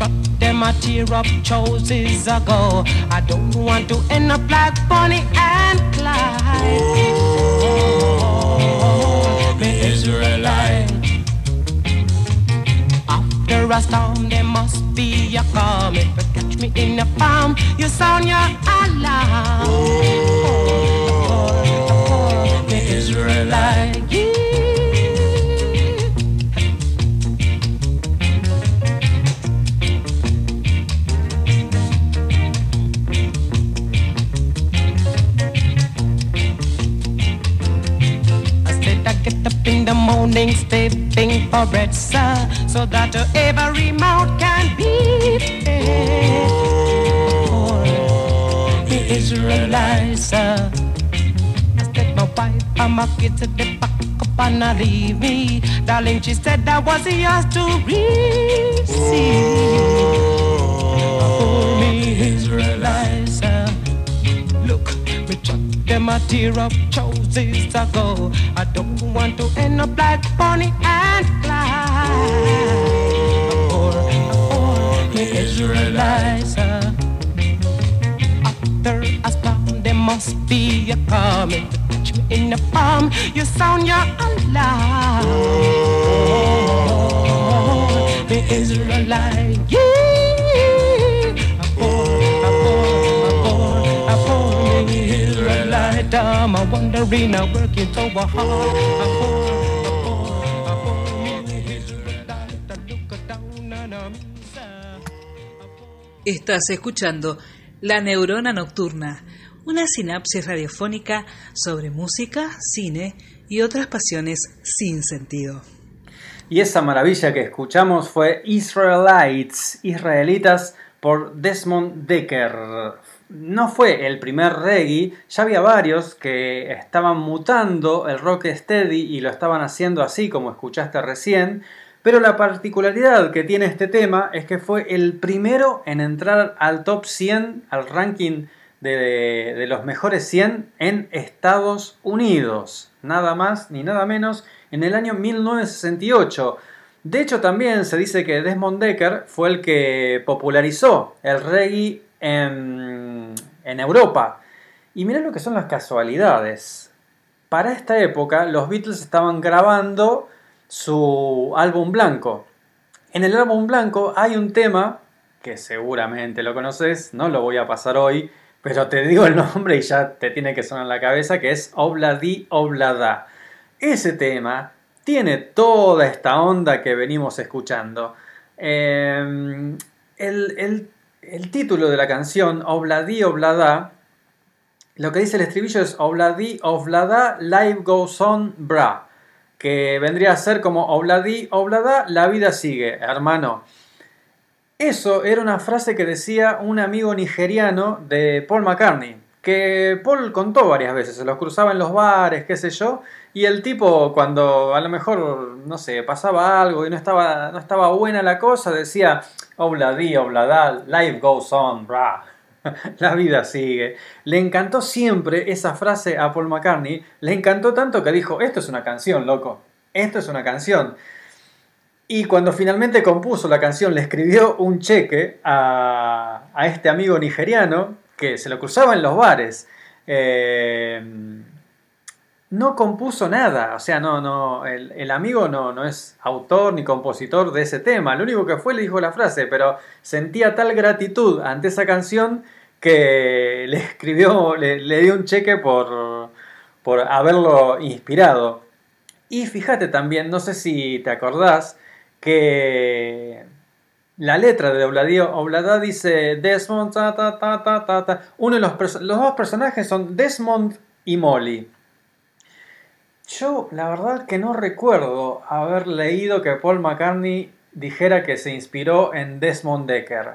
J: Shut them a tear up choices ago. I don't want to end up like Bonnie and Clyde. Oh, me Israelite. After a storm, there must be a calm. If you catch me in a palm, you sound your alarm. Oh, me Israelite. In the morning, stepping for bread, sir, so that every mouth can be fed. Oh, the Israelites, sir. I said my fight. I'm a kid to the back up and not leave me. Darling, she said that was yours to receive. For me, Israelites. Them a tear up choices ago. I don't want to end up like Bonnie and Clyde. For, for me, Israelites. after I spawn, there must be a coming touch me in the palm. You sound your alarm. The Israelite, yeah.
K: Estás escuchando La Neurona Nocturna, una sinapsis radiofónica sobre música, cine y otras pasiones sin sentido.
A: Y esa maravilla que escuchamos fue Israelites, israelitas, por Desmond Decker. No fue el primer reggae, ya había varios que estaban mutando el rock steady y lo estaban haciendo así como escuchaste recién, pero la particularidad que tiene este tema es que fue el primero en entrar al top 100, al ranking de, los mejores 100 en Estados Unidos. Nada más ni nada menos en el año 1968. De hecho, también se dice que Desmond Decker fue el que popularizó el reggae en, Europa. Y mirá lo que son las casualidades. Para esta época, los Beatles estaban grabando su álbum blanco. En el álbum blanco hay un tema que seguramente lo conoces, no lo voy a pasar hoy, pero te digo el nombre y ya te tiene que sonar la cabeza, que es Obladi Oblada. Ese tema tiene toda esta onda que venimos escuchando. Eh, el, el- el título de la canción, Obladi Oblada, lo que dice el estribillo es Obladi Oblada, Life Goes On Bra, que vendría a ser como Obladi Oblada, la vida sigue, hermano. Eso era una frase que decía un amigo nigeriano de Paul McCartney, que Paul contó varias veces, se los cruzaba en los bares, qué sé yo, y el tipo cuando a lo mejor, no sé, pasaba algo y no estaba, no estaba buena la cosa, decía, obladi, oblada, life goes on, bra. La vida sigue. Le encantó siempre esa frase a Paul McCartney, le encantó tanto que dijo, esto es una canción, loco, esto es una canción. Y cuando finalmente compuso la canción, le escribió un cheque a, a este amigo nigeriano que se lo cruzaba en los bares. Eh, no compuso nada, o sea, no, no, el, amigo no, no es autor ni compositor de ese tema. Lo único que fue le dijo la frase, pero sentía tal gratitud ante esa canción que le escribió, le, le dio un cheque por, por haberlo inspirado. Y fíjate también, no sé si te acordás, que la letra de Obladío Oblada dice Desmond, ta, ta, ta, ta, ta, ta. Uno de los, los dos personajes son Desmond y Molly. Yo la verdad que no recuerdo haber leído que Paul McCartney dijera que se inspiró en Desmond Decker.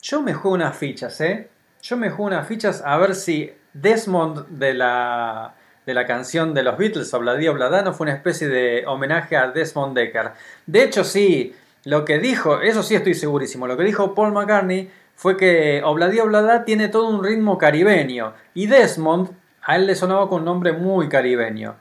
A: Yo me juego unas fichas, ¿eh? Yo me juego unas fichas a ver si Desmond de la, de la canción de los Beatles, Obladí Oblada, no fue una especie de homenaje a Desmond Decker. De hecho, sí, lo que dijo, eso sí estoy segurísimo, lo que dijo Paul McCartney fue que Obladí Oblada tiene todo un ritmo caribeño y Desmond a él le sonaba con un nombre muy caribeño.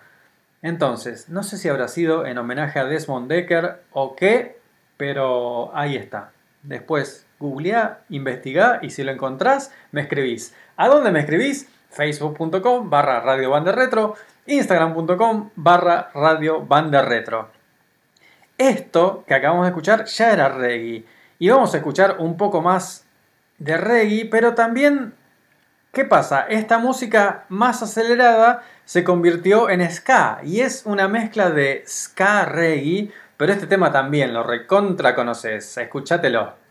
A: Entonces, no sé si habrá sido en homenaje a Desmond Decker o qué, pero ahí está. Después googleá, investigá y si lo encontrás, me escribís. ¿A dónde me escribís? facebook.com barra radio retro, instagram.com barra radio retro. Esto que acabamos de escuchar ya era reggae. Y vamos a escuchar un poco más de reggae, pero también, ¿qué pasa? Esta música más acelerada se convirtió en ska y es una mezcla de ska reggae, pero este tema también lo recontra conoces. Escúchatelo.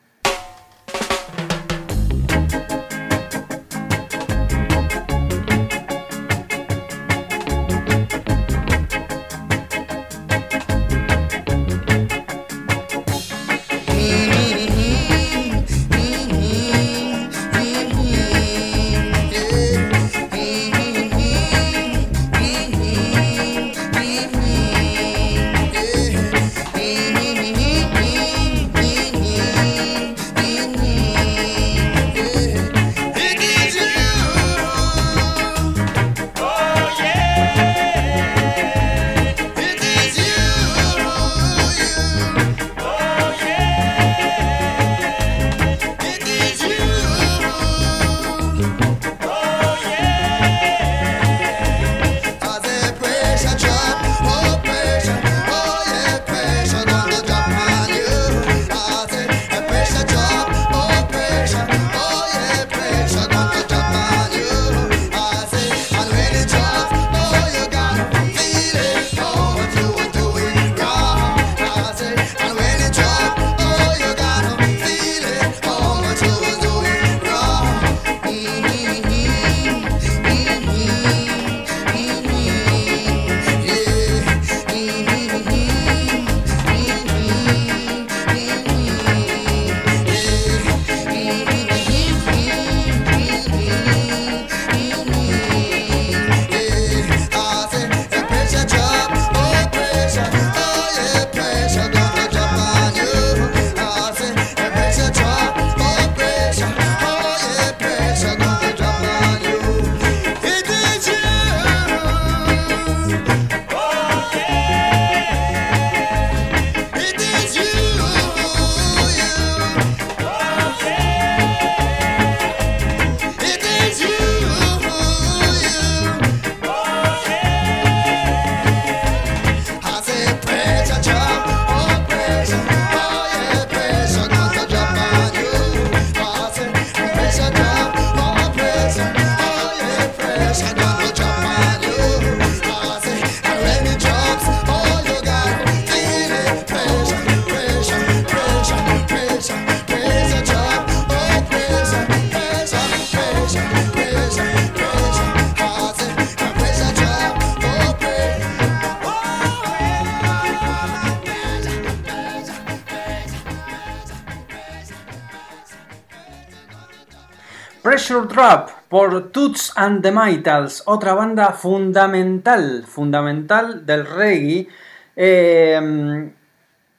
A: Por Toots and the Maytals, otra banda fundamental, fundamental del reggae. Eh,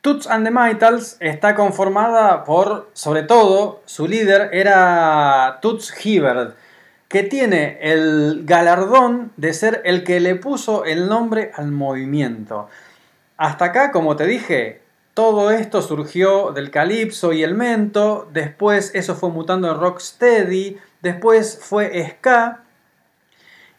A: Toots and the Maytals está conformada por, sobre todo, su líder era Toots Hibbert, que tiene el galardón de ser el que le puso el nombre al movimiento. Hasta acá, como te dije, todo esto surgió del calipso y el mento, después eso fue mutando en rocksteady, después fue ska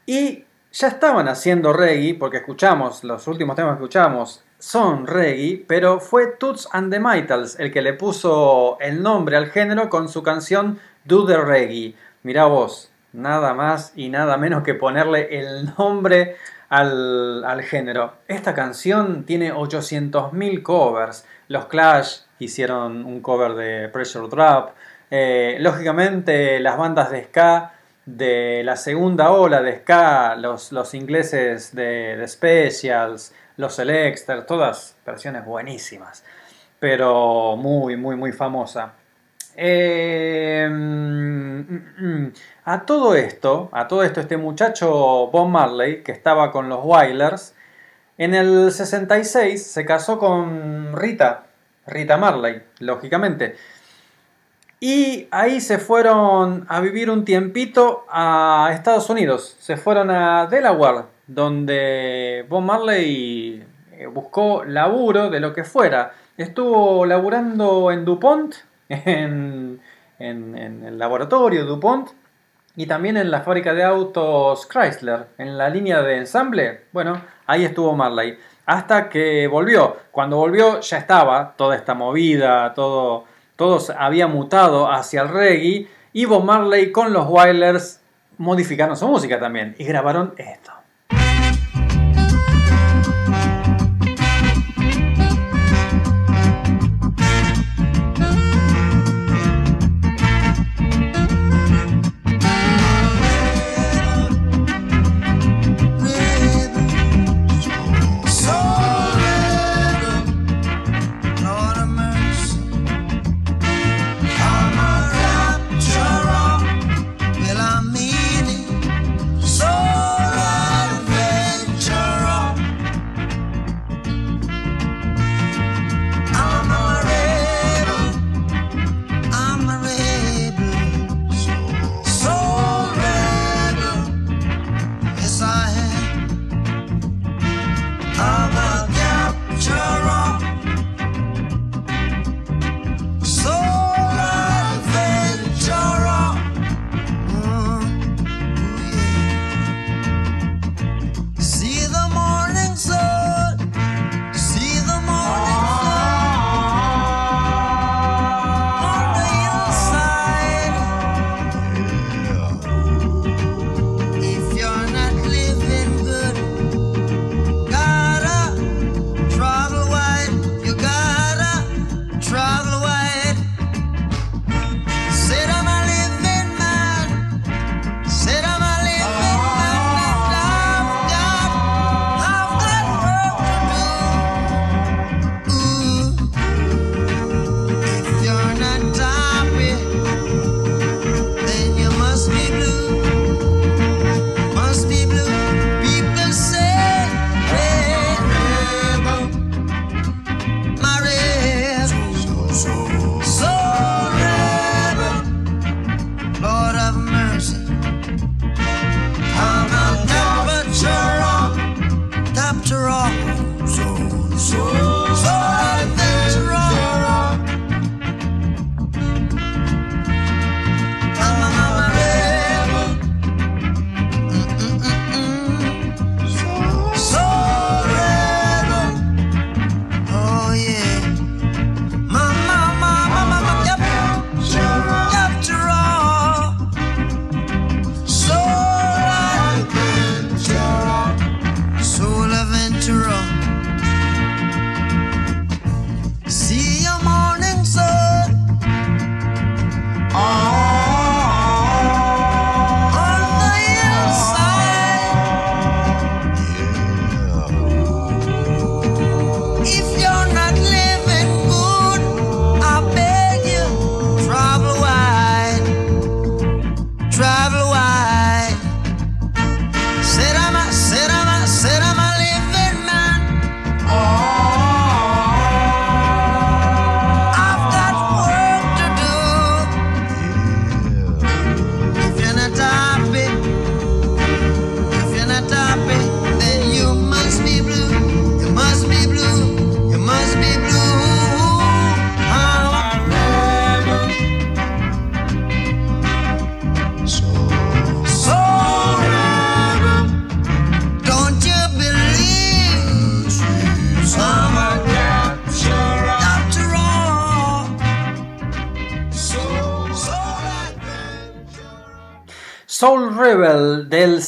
A: y ya estaban haciendo reggae porque escuchamos, los últimos temas que escuchamos son reggae, pero fue Toots and the Maytals el que le puso el nombre al género con su canción Do the Reggae. Mirá vos, nada más y nada menos que ponerle el nombre al, al género. Esta canción tiene 800.000 covers. Los Clash hicieron un cover de Pressure Drop. Eh, lógicamente las bandas de ska de la segunda ola de ska, los, los ingleses de, de Specials, los Selecters, todas versiones buenísimas, pero muy, muy, muy famosa. Eh, mm, mm, a todo esto, a todo esto, este muchacho Bob Marley, que estaba con los Wailers, en el 66 se casó con Rita, Rita Marley, lógicamente. Y ahí se fueron a vivir un tiempito a Estados Unidos. Se fueron a Delaware, donde Bob Marley eh, buscó laburo de lo que fuera. Estuvo laburando en DuPont, en, el laboratorio DuPont, y también en la fábrica de autos Chrysler, en la línea de ensamble. Bueno, ahí estuvo Marley. Hasta que volvió. Cuando volvió ya estaba toda esta movida, todo, todo había mutado hacia el reggae. Y Bob Marley con los Wailers modificaron su música también. Y grabaron esto.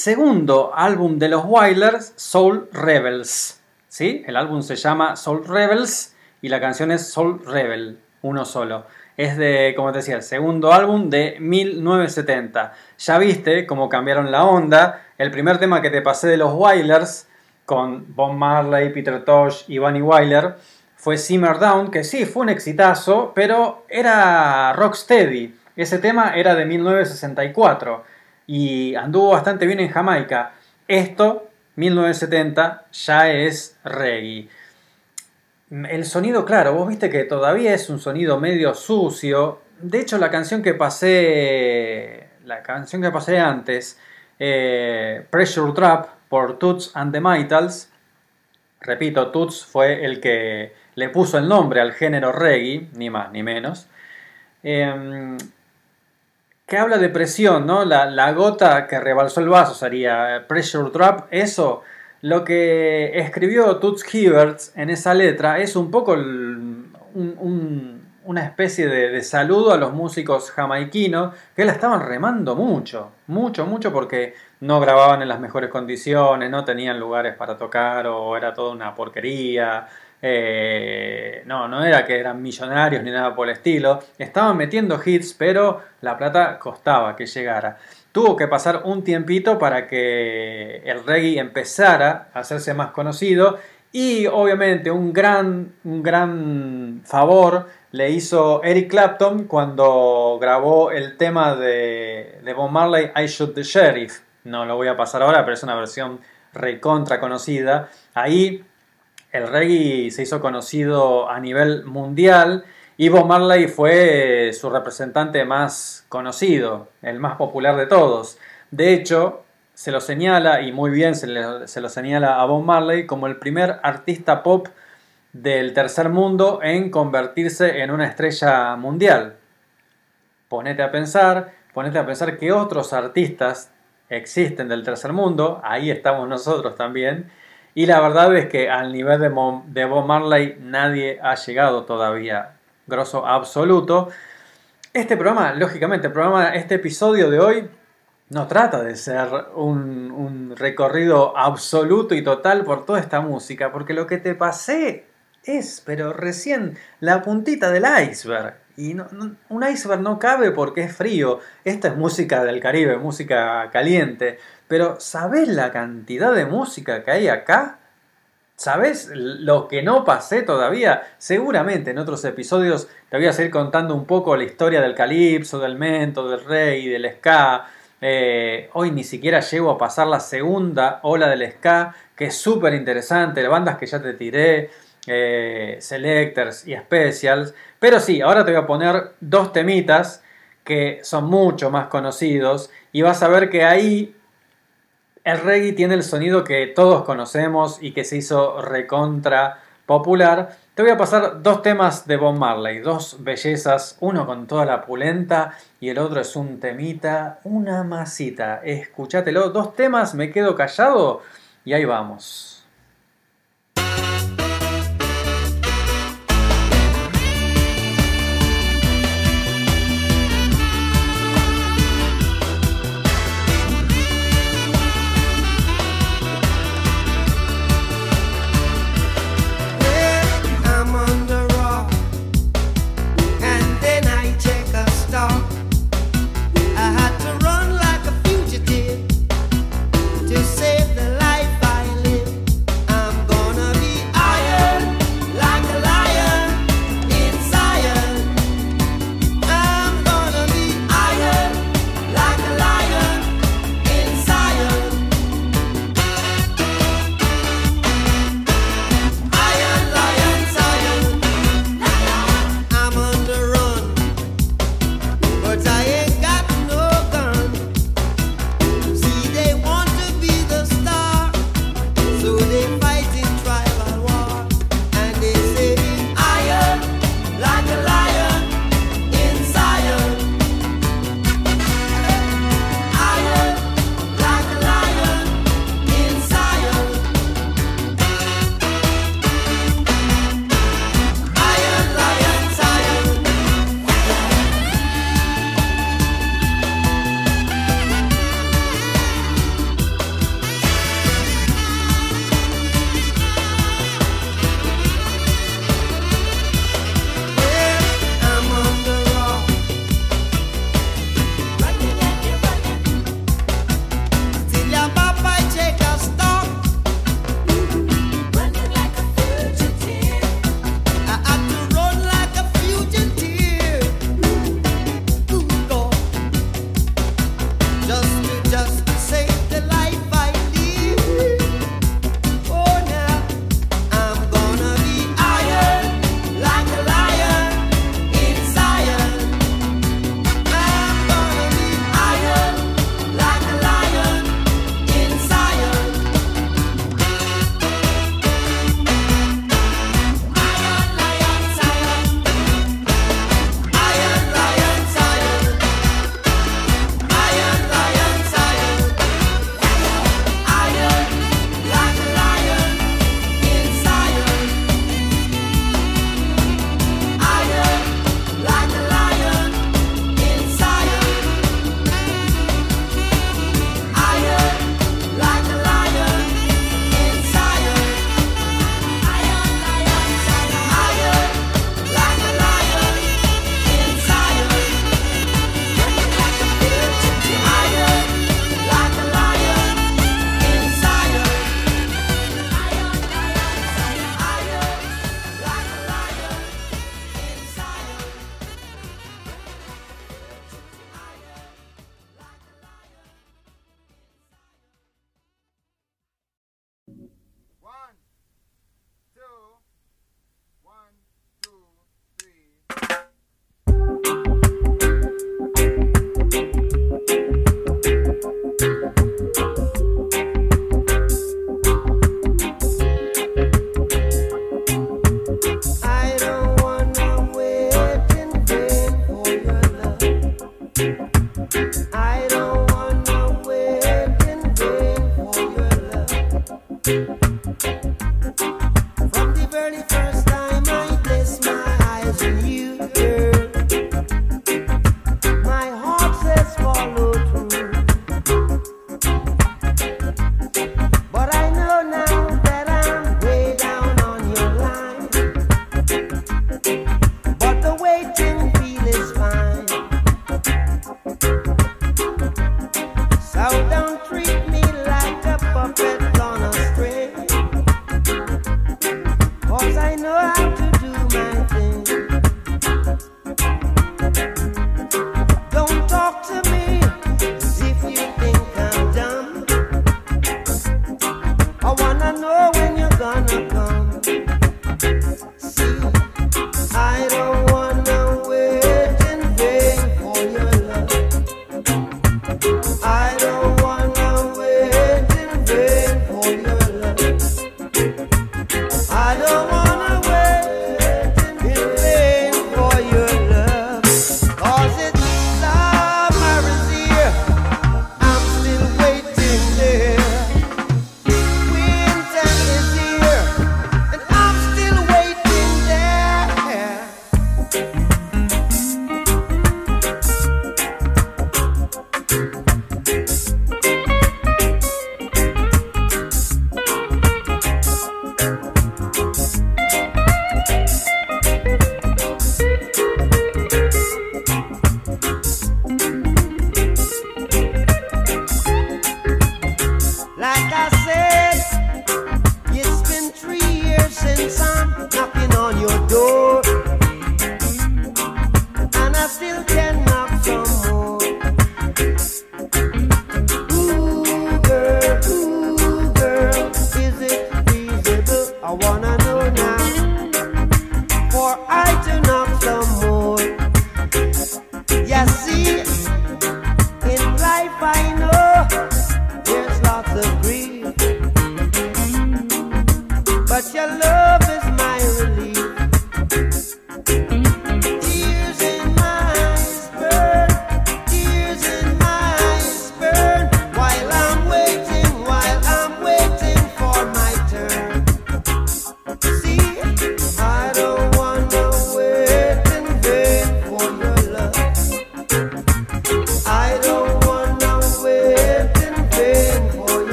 A: Segundo álbum de los Wailers, Soul Rebels. ¿Sí? El álbum se llama Soul Rebels y la canción es Soul Rebel, uno solo. Es de, como te decía, el segundo álbum de 1970. Ya viste cómo cambiaron la onda. El primer tema que te pasé de los Wailers, con Bob Marley, Peter Tosh y Bunny Wyler, fue Simmer Down, que sí, fue un exitazo, pero era rocksteady. Ese tema era de 1964 y anduvo bastante bien en Jamaica. Esto, 1970, ya es reggae. El sonido, claro, vos viste que todavía es un sonido medio sucio. De hecho, la canción que pasé, la canción que pasé antes, eh, Pressure Trap por Toots and the Maytals, repito, Toots fue el que le puso el nombre al género reggae, ni más ni menos. Em, que habla de presión, ¿no? La, gota que rebalsó el vaso sería Pressure Trap. Eso, lo que escribió Toots Hibbert en esa letra es un poco una especie de, de, saludo a los músicos jamaiquinos que la estaban remando mucho, mucho, mucho porque no grababan en las mejores condiciones, no tenían lugares para tocar o era toda una porquería. Eh, no, no era que eran millonarios ni nada por el estilo. Estaban metiendo hits, pero la plata costaba que llegara. Tuvo que pasar un tiempito para que el reggae empezara a hacerse más conocido. Y obviamente un gran, un gran favor le hizo Eric Clapton cuando grabó el tema de, de Bob Marley, I Shoot the Sheriff. No lo voy a pasar ahora, pero es una versión recontra conocida. Ahí el reggae se hizo conocido a nivel mundial y Bob Marley fue su representante más conocido, el más popular de todos. De hecho, se lo señala, y muy bien se lo señala a Bob Marley, como el primer artista pop del tercer mundo en convertirse en una estrella mundial. Ponete a pensar, ponete a pensar que otros artistas existen del tercer mundo, ahí estamos nosotros también, y la verdad es que al nivel de, Bob Marley nadie ha llegado todavía, grosso absoluto. Este programa, lógicamente, el programa, este episodio de hoy no trata de ser un, un, recorrido absoluto y total por toda esta música, porque lo que te pasé es, pero recién, la puntita del iceberg. Y no, no, un iceberg no cabe porque es frío. Esta es música del Caribe, música caliente. Pero ¿sabes la cantidad de música que hay acá? ¿Sabes lo que no pasé todavía? Seguramente en otros episodios te voy a seguir contando un poco la historia del calipso, del mento, del rey, del ska. Eh, hoy ni siquiera llego a pasar la segunda ola del ska, que es súper interesante, bandas que ya te tiré, eh, selectors y specials. Pero sí, ahora te voy a poner dos temitas que son mucho más conocidos y vas a ver que ahí el reggae tiene el sonido que todos conocemos y que se hizo recontra popular. Te voy a pasar dos temas de Bob Marley, dos bellezas, uno con toda la pulenta y el otro es un temita, una masita. Escúchatelo, dos temas, me quedo callado y ahí vamos.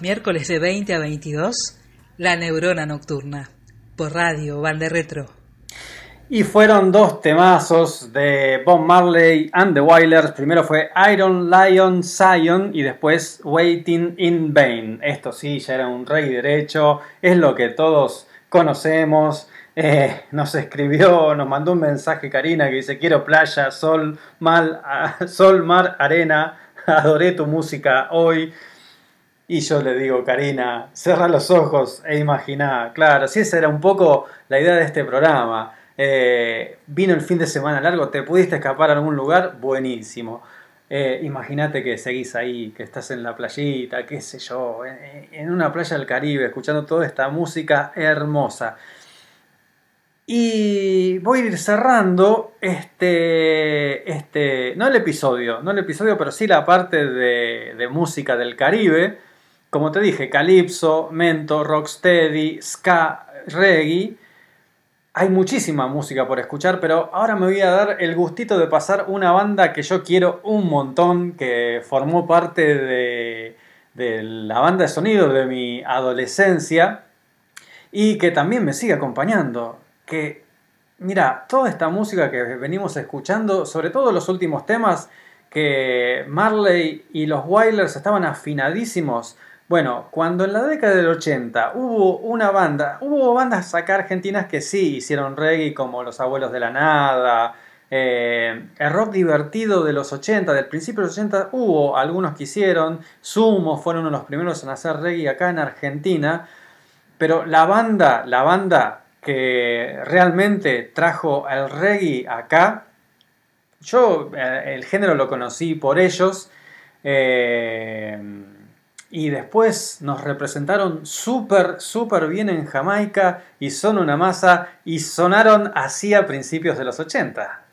K: Miércoles de 20 a 22, La Neurona Nocturna, por radio Bande Retro.
A: Y fueron dos temazos de Bob Marley and the Wailers. Primero fue Iron Lion Zion y después Waiting in Vain. Esto sí, ya era un rey derecho. Es lo que todos conocemos. Eh, nos escribió, nos mandó un mensaje Karina que dice quiero playa, sol, mal, sol, mar, arena. Adoré tu música hoy. Y yo le digo, Karina, cerra los ojos e imagina. Claro, si esa era un poco la idea de este programa. Eh, vino el fin de semana largo, te pudiste escapar a algún lugar, buenísimo. Eh, Imagínate que seguís ahí, que estás en la playita, qué sé yo, en, una playa del Caribe, escuchando toda esta música hermosa. Y voy a ir cerrando este, este, no el episodio, no el episodio, pero sí la parte de música del Caribe como te dije, calipso, mento, rocksteady, ska, reggae. Hay muchísima música por escuchar, pero ahora me voy a dar el gustito de pasar una banda que yo quiero un montón, que formó parte de, de la banda de sonido de mi adolescencia
B: y que también me sigue acompañando. Que, mira, toda esta música que venimos escuchando, sobre todo los últimos temas, que Marley y los Wailers estaban afinadísimos bueno, cuando en la década del 80 hubo una banda, hubo bandas acá argentinas que sí hicieron reggae como Los Abuelos de la Nada, eh, el rock divertido de los 80, del principio de los 80 hubo algunos que hicieron, Sumo fueron uno de los primeros en hacer reggae acá en Argentina, pero la banda, la banda que realmente trajo el reggae acá, yo eh, el género lo conocí por ellos, eh, y después nos representaron súper, súper bien en Jamaica y son una masa y sonaron así a principios de los 80.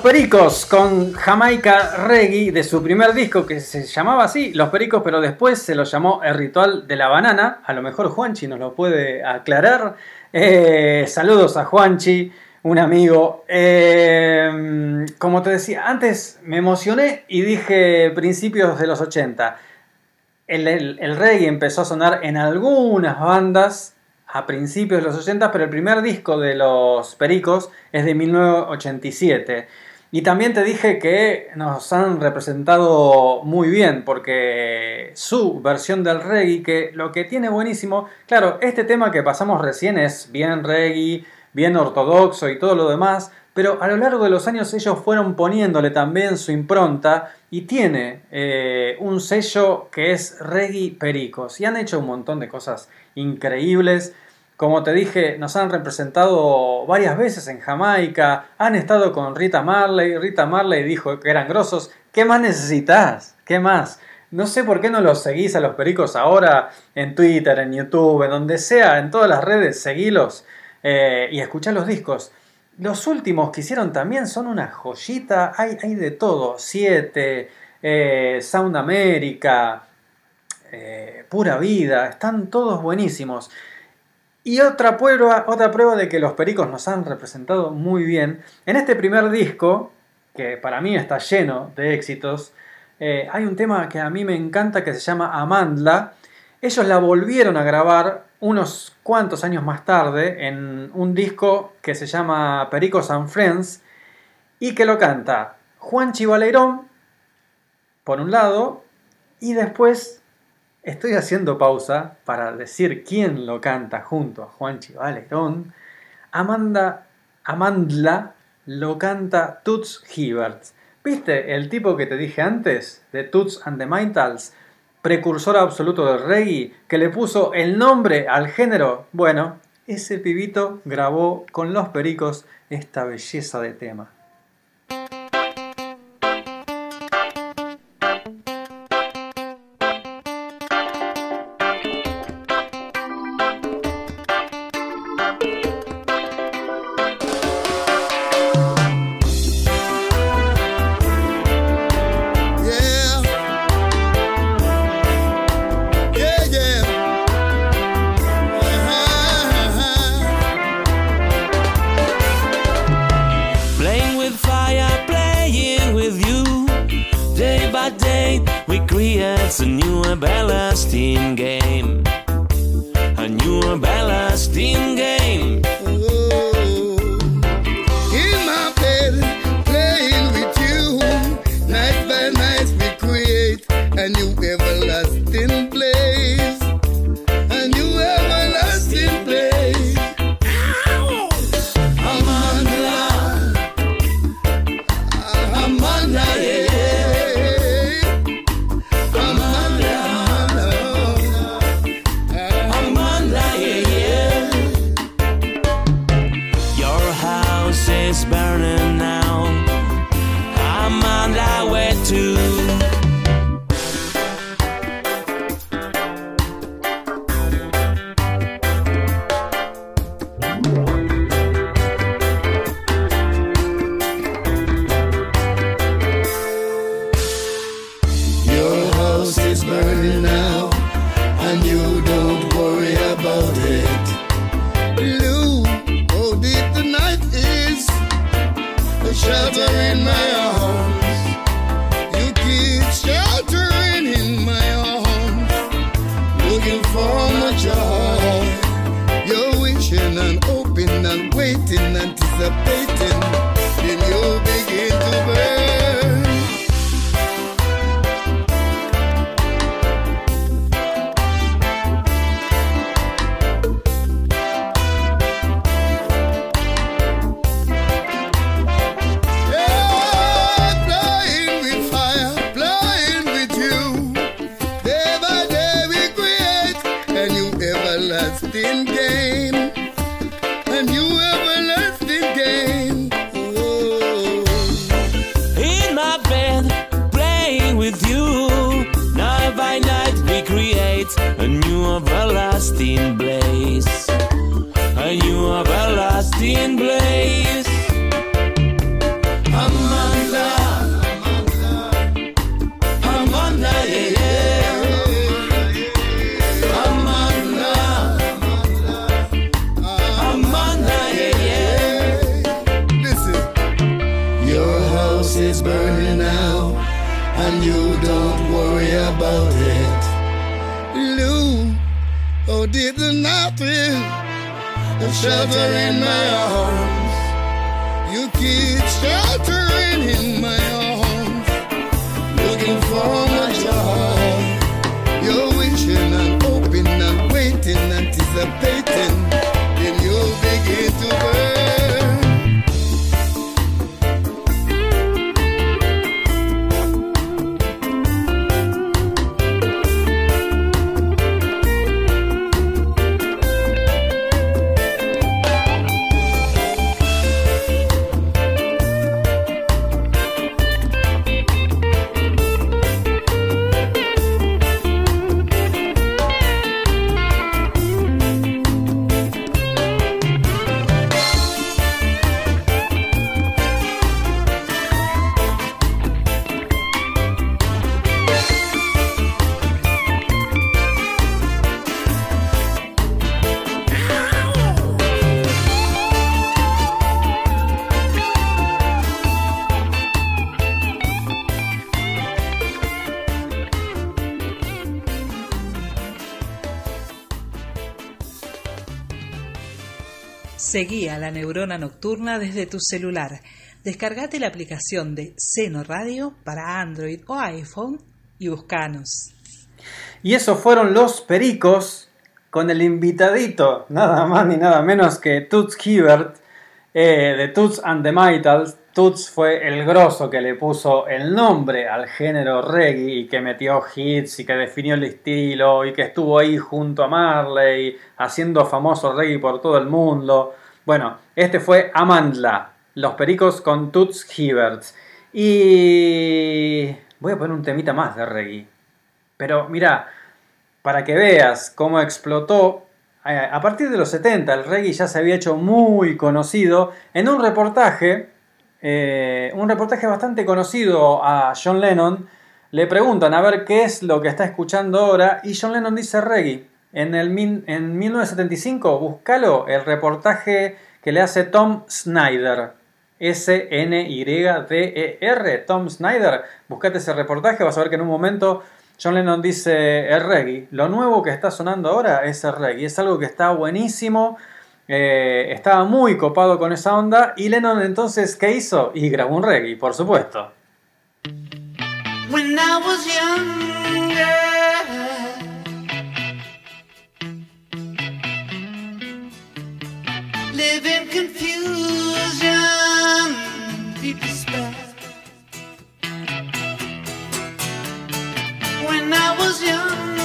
A: Pericos con Jamaica Reggae de su primer disco que se llamaba así, Los Pericos, pero después se lo llamó El Ritual de la Banana. A lo mejor Juanchi nos lo puede aclarar. Eh, saludos a Juanchi, un amigo. Eh, como te decía, antes me emocioné y dije principios de los 80. El, el- el reggae empezó a sonar en algunas bandas a principios de los 80, pero el primer disco de los Pericos es de 1987. Y también te dije que nos han representado muy bien, porque su versión del reggae, que lo que tiene buenísimo, claro, este tema que pasamos recién es bien reggae, bien ortodoxo y todo lo demás, pero a lo largo de los años ellos fueron poniéndole también su impronta y tiene eh, un sello que es Reggae Pericos y han hecho un montón de cosas increíbles. Como te dije, nos han representado varias veces en Jamaica, han estado con Rita Marley, Rita Marley dijo que eran grosos. ¿Qué más necesitas? ¿Qué más? No sé por qué no los seguís a los pericos ahora en Twitter, en YouTube, en donde sea, en todas las redes, seguilos eh, y escuchá los discos. Los últimos que hicieron también son una joyita, hay, de todo, Siete, eh, Sound America, eh, Pura Vida, están todos buenísimos. Y otra prueba, otra prueba de que los pericos nos han representado muy bien, en este primer disco, que para mí está lleno de éxitos, eh, hay un tema que a mí me encanta que se llama Amandla. Ellos la volvieron a grabar unos cuantos años más tarde en un disco que se llama Pericos and Friends y que lo canta Juan Chivaleirón, por un lado, y después estoy haciendo pausa para decir quién lo canta junto a Juan Chivaleirón. Amanda, Amandla lo canta Toots Hibbert. ¿Viste el tipo que te dije antes de Toots and the Maytals? Precursor absoluto del reggae, que le puso el nombre al género. Bueno, ese pibito grabó con los pericos esta belleza de tema.
L: A new
M: Shelter in my arms.
K: Seguí a la neurona nocturna desde tu celular. Descargate la aplicación de Seno Radio para Android o iPhone y buscanos.
A: Y esos fueron los pericos con el invitadito, nada más ni nada menos que Toots Hibbert eh, de Toots and the Maytals. Toots fue el grosso que le puso el nombre al género reggae y que metió hits y que definió el estilo y que estuvo ahí junto a Marley haciendo famoso reggae por todo el mundo. Bueno, este fue Amandla, los pericos con Toots Hibbert. Y voy a poner un temita más de reggae. Pero mira, para que veas cómo explotó, eh, a partir de los 70 el reggae ya se había hecho muy conocido en un reportaje, eh, un reportaje bastante conocido a John Lennon. Le preguntan a ver qué es lo que está escuchando ahora y John Lennon dice reggae. En, el, en 1975, búscalo, el reportaje que le hace Tom Snyder. S-N-Y-D-E-R, Tom Snyder. Buscate ese reportaje, vas a ver que en un momento John Lennon dice el reggae. Lo nuevo que está sonando ahora es el reggae. Es algo que está buenísimo. eh, estaba muy copado con esa onda. Y Lennon entonces, ¿qué hizo? Y grabó un reggae, por supuesto.
L: Live in confusion, deep despair. When I was younger,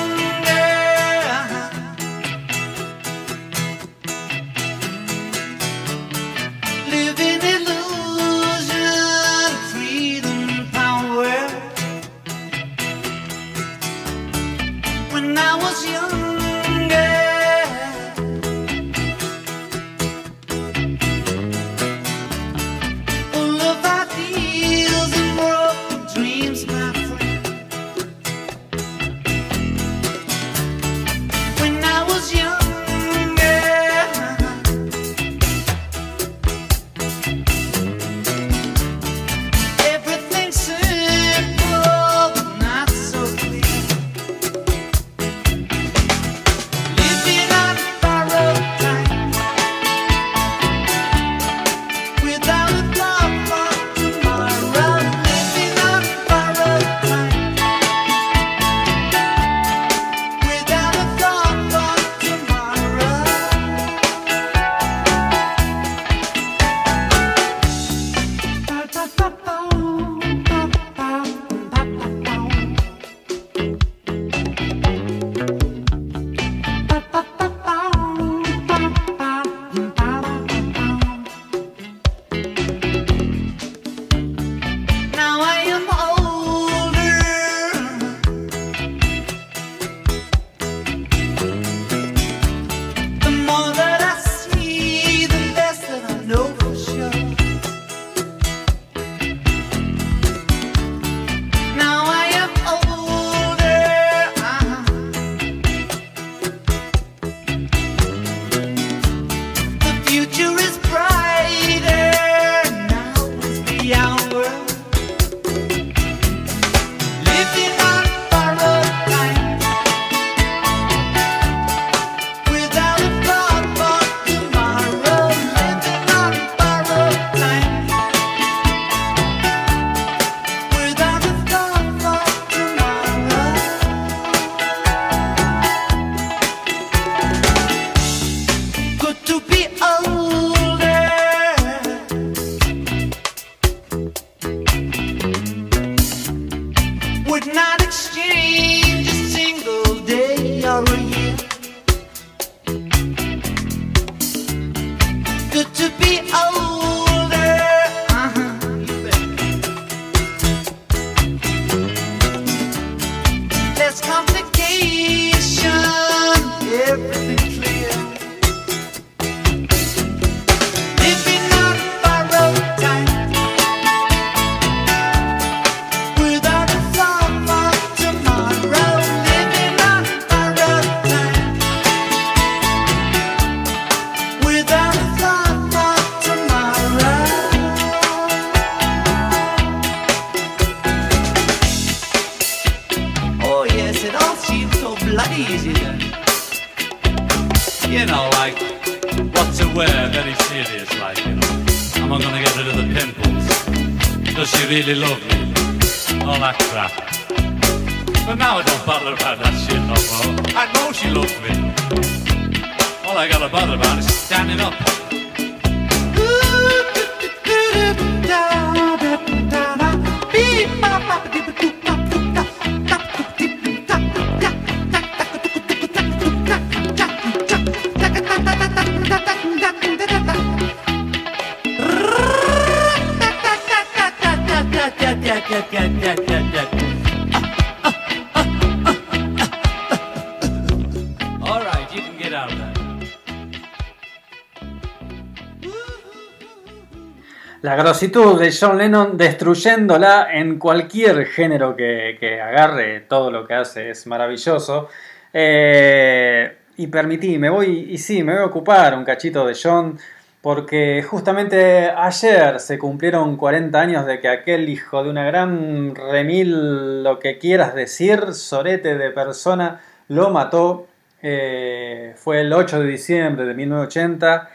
A: La grositud de John Lennon destruyéndola en cualquier género que, que agarre, todo lo que hace es maravilloso. Eh, y permití, me voy, y sí, me voy a ocupar un cachito de John, porque justamente ayer se cumplieron 40 años de que aquel hijo de una gran remil, lo que quieras decir, sorete de persona, lo mató. Eh, fue el 8 de diciembre de 1980.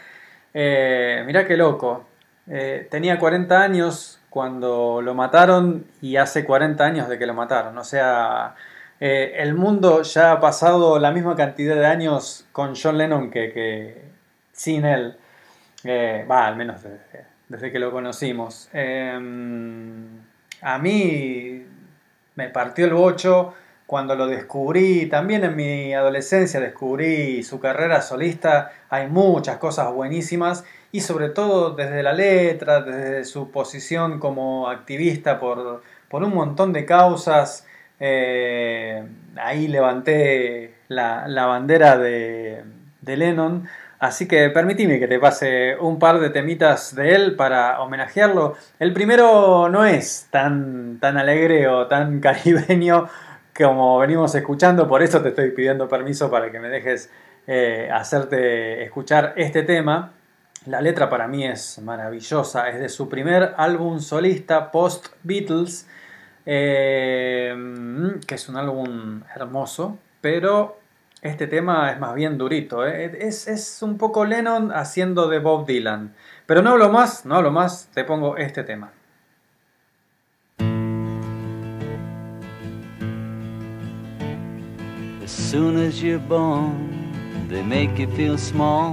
A: Eh, mirá qué loco. Eh, tenía 40 años cuando lo mataron y hace 40 años de que lo mataron. O sea, eh, el mundo ya ha pasado la misma cantidad de años con John Lennon que, sin él. Eh, Va, al menos desde, desde que lo conocimos. A mí me partió el bocho cuando lo descubrí. También en mi adolescencia descubrí su carrera solista. Hay muchas cosas buenísimas y sobre todo desde la letra, desde su posición como activista por, por un montón de causas. Eh, ahí levanté la, la bandera de, de Lennon. Así que permitime que te pase un par de temitas de él para homenajearlo. El primero no es tan, tan alegre o tan caribeño como venimos escuchando, por eso te estoy pidiendo permiso para que me dejes eh, hacerte escuchar este tema. La letra para mí es maravillosa, es de su primer álbum solista post Beatles, eh, que es un álbum hermoso, pero este tema es más bien durito, ¿eh? es, es un poco Lennon haciendo de Bob Dylan. Pero no hablo más, no hablo más, te pongo este tema.
B: As soon as you're born, they make you feel small.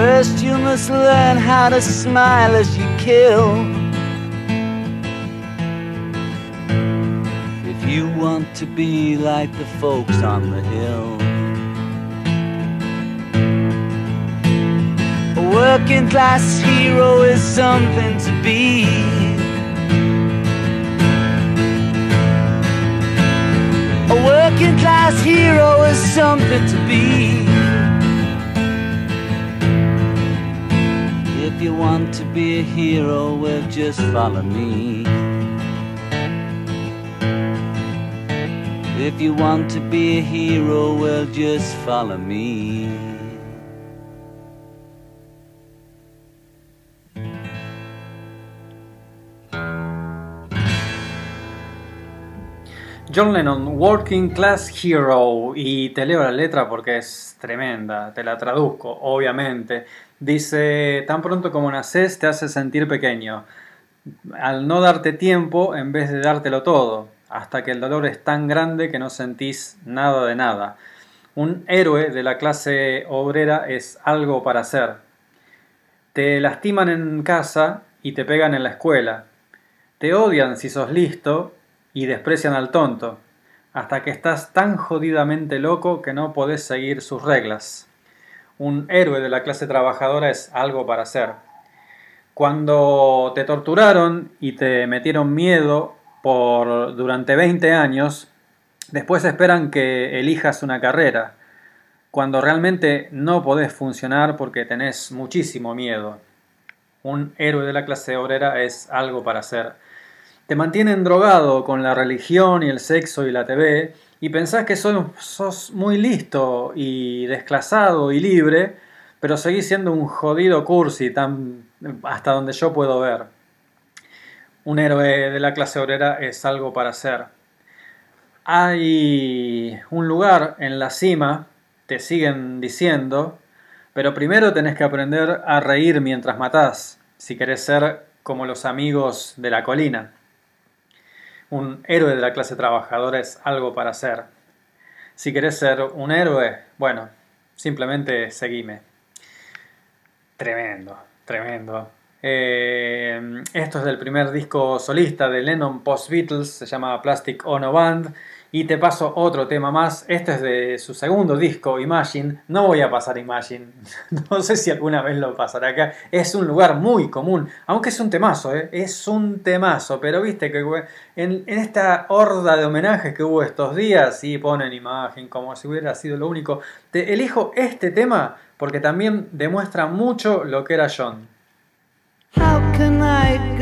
B: First, you must learn how to smile as you kill. If you want to be like the folks on the hill. A working class hero is something to be. A working class hero is something to be. If you want to be a hero, well, just follow me. If you want to be a hero, well, just follow me.
A: John Lennon, Working Class Hero, y te leo la letra porque es tremenda, te la traduzco, obviamente. Dice, tan pronto como naces te hace sentir pequeño, al no darte tiempo en vez de dártelo todo, hasta que el dolor es tan grande que no sentís nada de nada. Un héroe de la clase obrera es algo para hacer. Te lastiman en casa y te pegan en la escuela. Te odian si sos listo y desprecian al tonto, hasta que estás tan jodidamente loco que no podés seguir sus reglas. Un héroe de la clase trabajadora es algo para hacer. Cuando te torturaron y te metieron miedo por durante 20 años, después esperan que elijas una carrera, cuando realmente no podés funcionar porque tenés muchísimo miedo. Un héroe de la clase obrera es algo para hacer. Te mantienen drogado con la religión y el sexo y la TV y pensás que sos, muy listo y desclasado y libre, pero seguís siendo un jodido cursi tan, hasta donde yo puedo ver. Un héroe de la clase obrera es algo para hacer. Hay un lugar en la cima, te siguen diciendo, pero primero tenés que aprender a reír mientras matás, si querés ser como los amigos de la colina. Un héroe de la clase trabajadora es algo para hacer. Si querés ser un héroe, bueno, simplemente seguime. Tremendo, tremendo. Eh, esto es del primer disco solista de Lennon Post Beatles, se llama Plastic Ono Band. Y te paso otro tema más. Este es de su segundo disco, Imagine. No voy a pasar Imagine. No sé si alguna vez lo pasaré acá. Es un lugar muy común. Aunque es un temazo, ¿eh? Es un temazo. Pero viste que en, esta horda de homenajes que hubo estos días, y ponen Imagine como si hubiera sido lo único. Te elijo este tema porque también demuestra mucho lo que era John.
B: How can I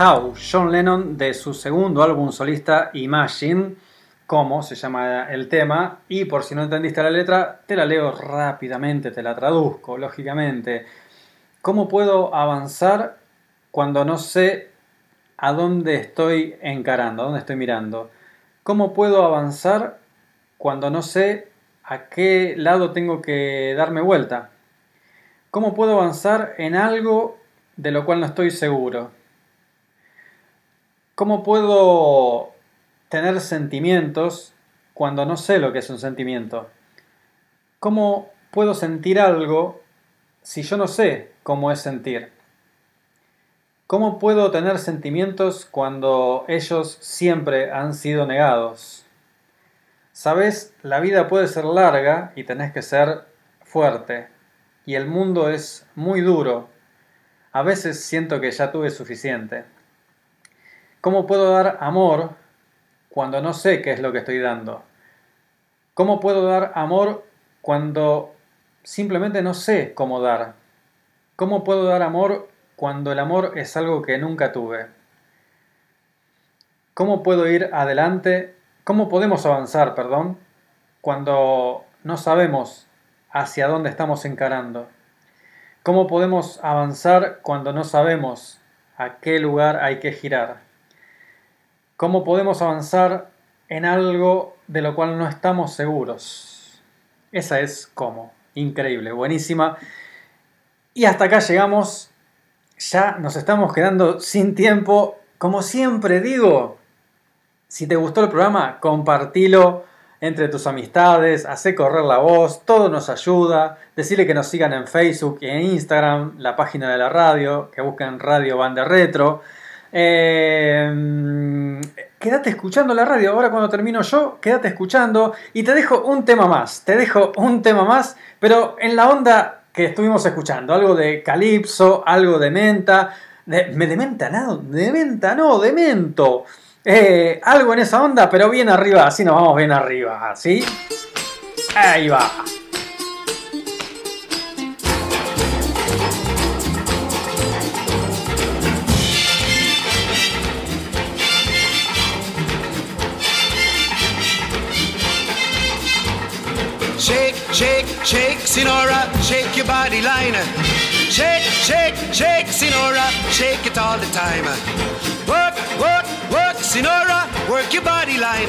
B: How,
A: John Lennon de su segundo álbum solista Imagine, como se llama el tema, y por si no entendiste la letra, te la leo rápidamente, te la traduzco, lógicamente. ¿Cómo puedo avanzar cuando no sé a dónde estoy encarando, a dónde estoy mirando? ¿Cómo puedo avanzar cuando no sé a qué lado tengo que darme vuelta? ¿Cómo puedo avanzar en algo de lo cual no estoy seguro? ¿Cómo puedo tener sentimientos cuando no sé lo que es un sentimiento? ¿Cómo puedo sentir algo si yo no sé cómo es sentir? ¿Cómo puedo tener sentimientos cuando ellos siempre han sido negados? Sabes, la vida puede ser larga y tenés que ser fuerte. Y el mundo es muy duro. A veces siento que ya tuve suficiente. ¿Cómo puedo dar amor cuando no sé qué es lo que estoy dando? ¿Cómo puedo dar amor cuando simplemente no sé cómo dar? ¿Cómo puedo dar amor cuando el amor es algo que nunca tuve? ¿Cómo puedo ir adelante? ¿Cómo podemos avanzar, perdón, cuando no sabemos hacia dónde estamos encarando? ¿Cómo podemos avanzar cuando no sabemos a qué lugar hay que girar? ¿Cómo podemos avanzar en algo de lo cual no estamos seguros? Esa es cómo. Increíble, buenísima. Y hasta acá llegamos. Ya nos estamos quedando sin tiempo. Como siempre digo, si te gustó el programa, compartilo entre tus amistades, hace correr la voz, todo nos ayuda. Decirle que nos sigan en Facebook y en Instagram, la página de la radio, que busquen Radio Banda Retro. Eh, quédate escuchando la radio. Ahora cuando termino yo, quédate escuchando. Y te dejo un tema más. Te dejo un tema más, pero en la onda que estuvimos escuchando. Algo de Calipso, algo de Menta. De, ¿me de Menta? No, de Menta no, de Mento. Eh, algo en esa onda, pero bien arriba. Así nos vamos bien arriba. ¿Sí? Ahí va.
N: Shake, Sinora, shake your body line. Shake, shake, shake, Sinora, shake it all the time. Work, work, work, Sinora, work your body line.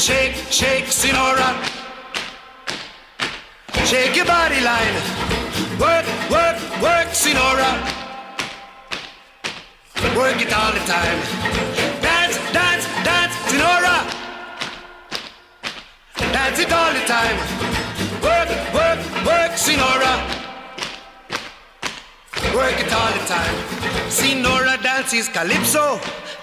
N: Shake, shake, Sinora. Shake your body line. Work, work, work, Sinora. Work it all the time. Dance, dance, dance, Sinora. Dance it all the time. Work, work, work, Sinora. Work it all the time. Sinora dances calypso.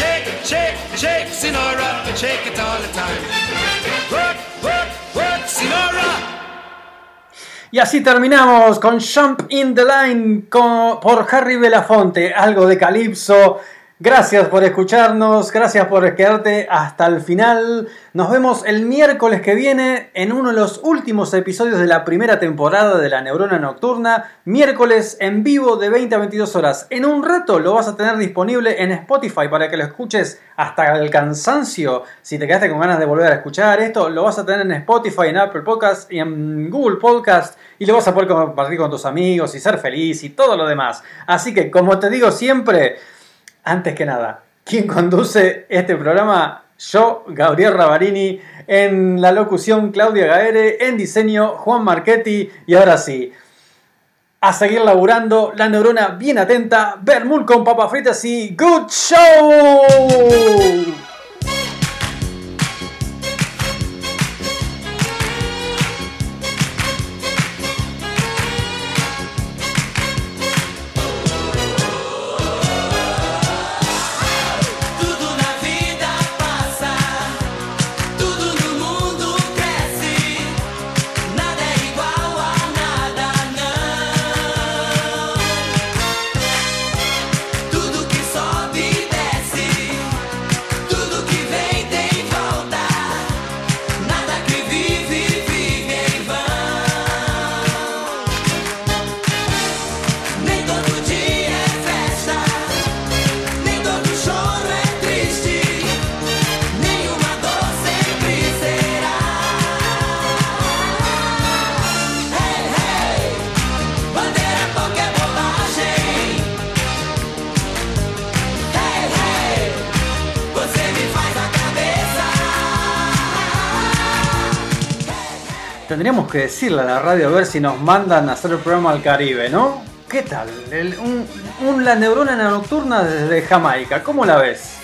N: Shake, shake, shake, Sinora, shake it all the time. Work, work, work, Sinora.
A: Y así terminamos con Jump in the Line con- por Harry Belafonte, algo de Calypso. Gracias por escucharnos, gracias por quedarte hasta el final. Nos vemos el miércoles que viene en uno de los últimos episodios de la primera temporada de La Neurona Nocturna. Miércoles en vivo de 20 a 22 horas. En un rato lo vas a tener disponible en Spotify para que lo escuches hasta el cansancio. Si te quedaste con ganas de volver a escuchar esto, lo vas a tener en Spotify, en Apple Podcast y en Google Podcast. Y lo vas a poder compartir con tus amigos y ser feliz y todo lo demás. Así que, como te digo siempre, antes que nada, ¿quién conduce este programa? Yo, Gabriel Ravarini, en la locución Claudia Gaere, en diseño Juan Marchetti y ahora sí, a seguir laburando, la neurona bien atenta, Bermul con papas fritas y Good Show. Que decirle a la radio a ver si nos mandan a hacer el programa al Caribe, ¿no? ¿Qué tal? El- un, un La Neurona Nocturna desde Jamaica, ¿cómo la ves?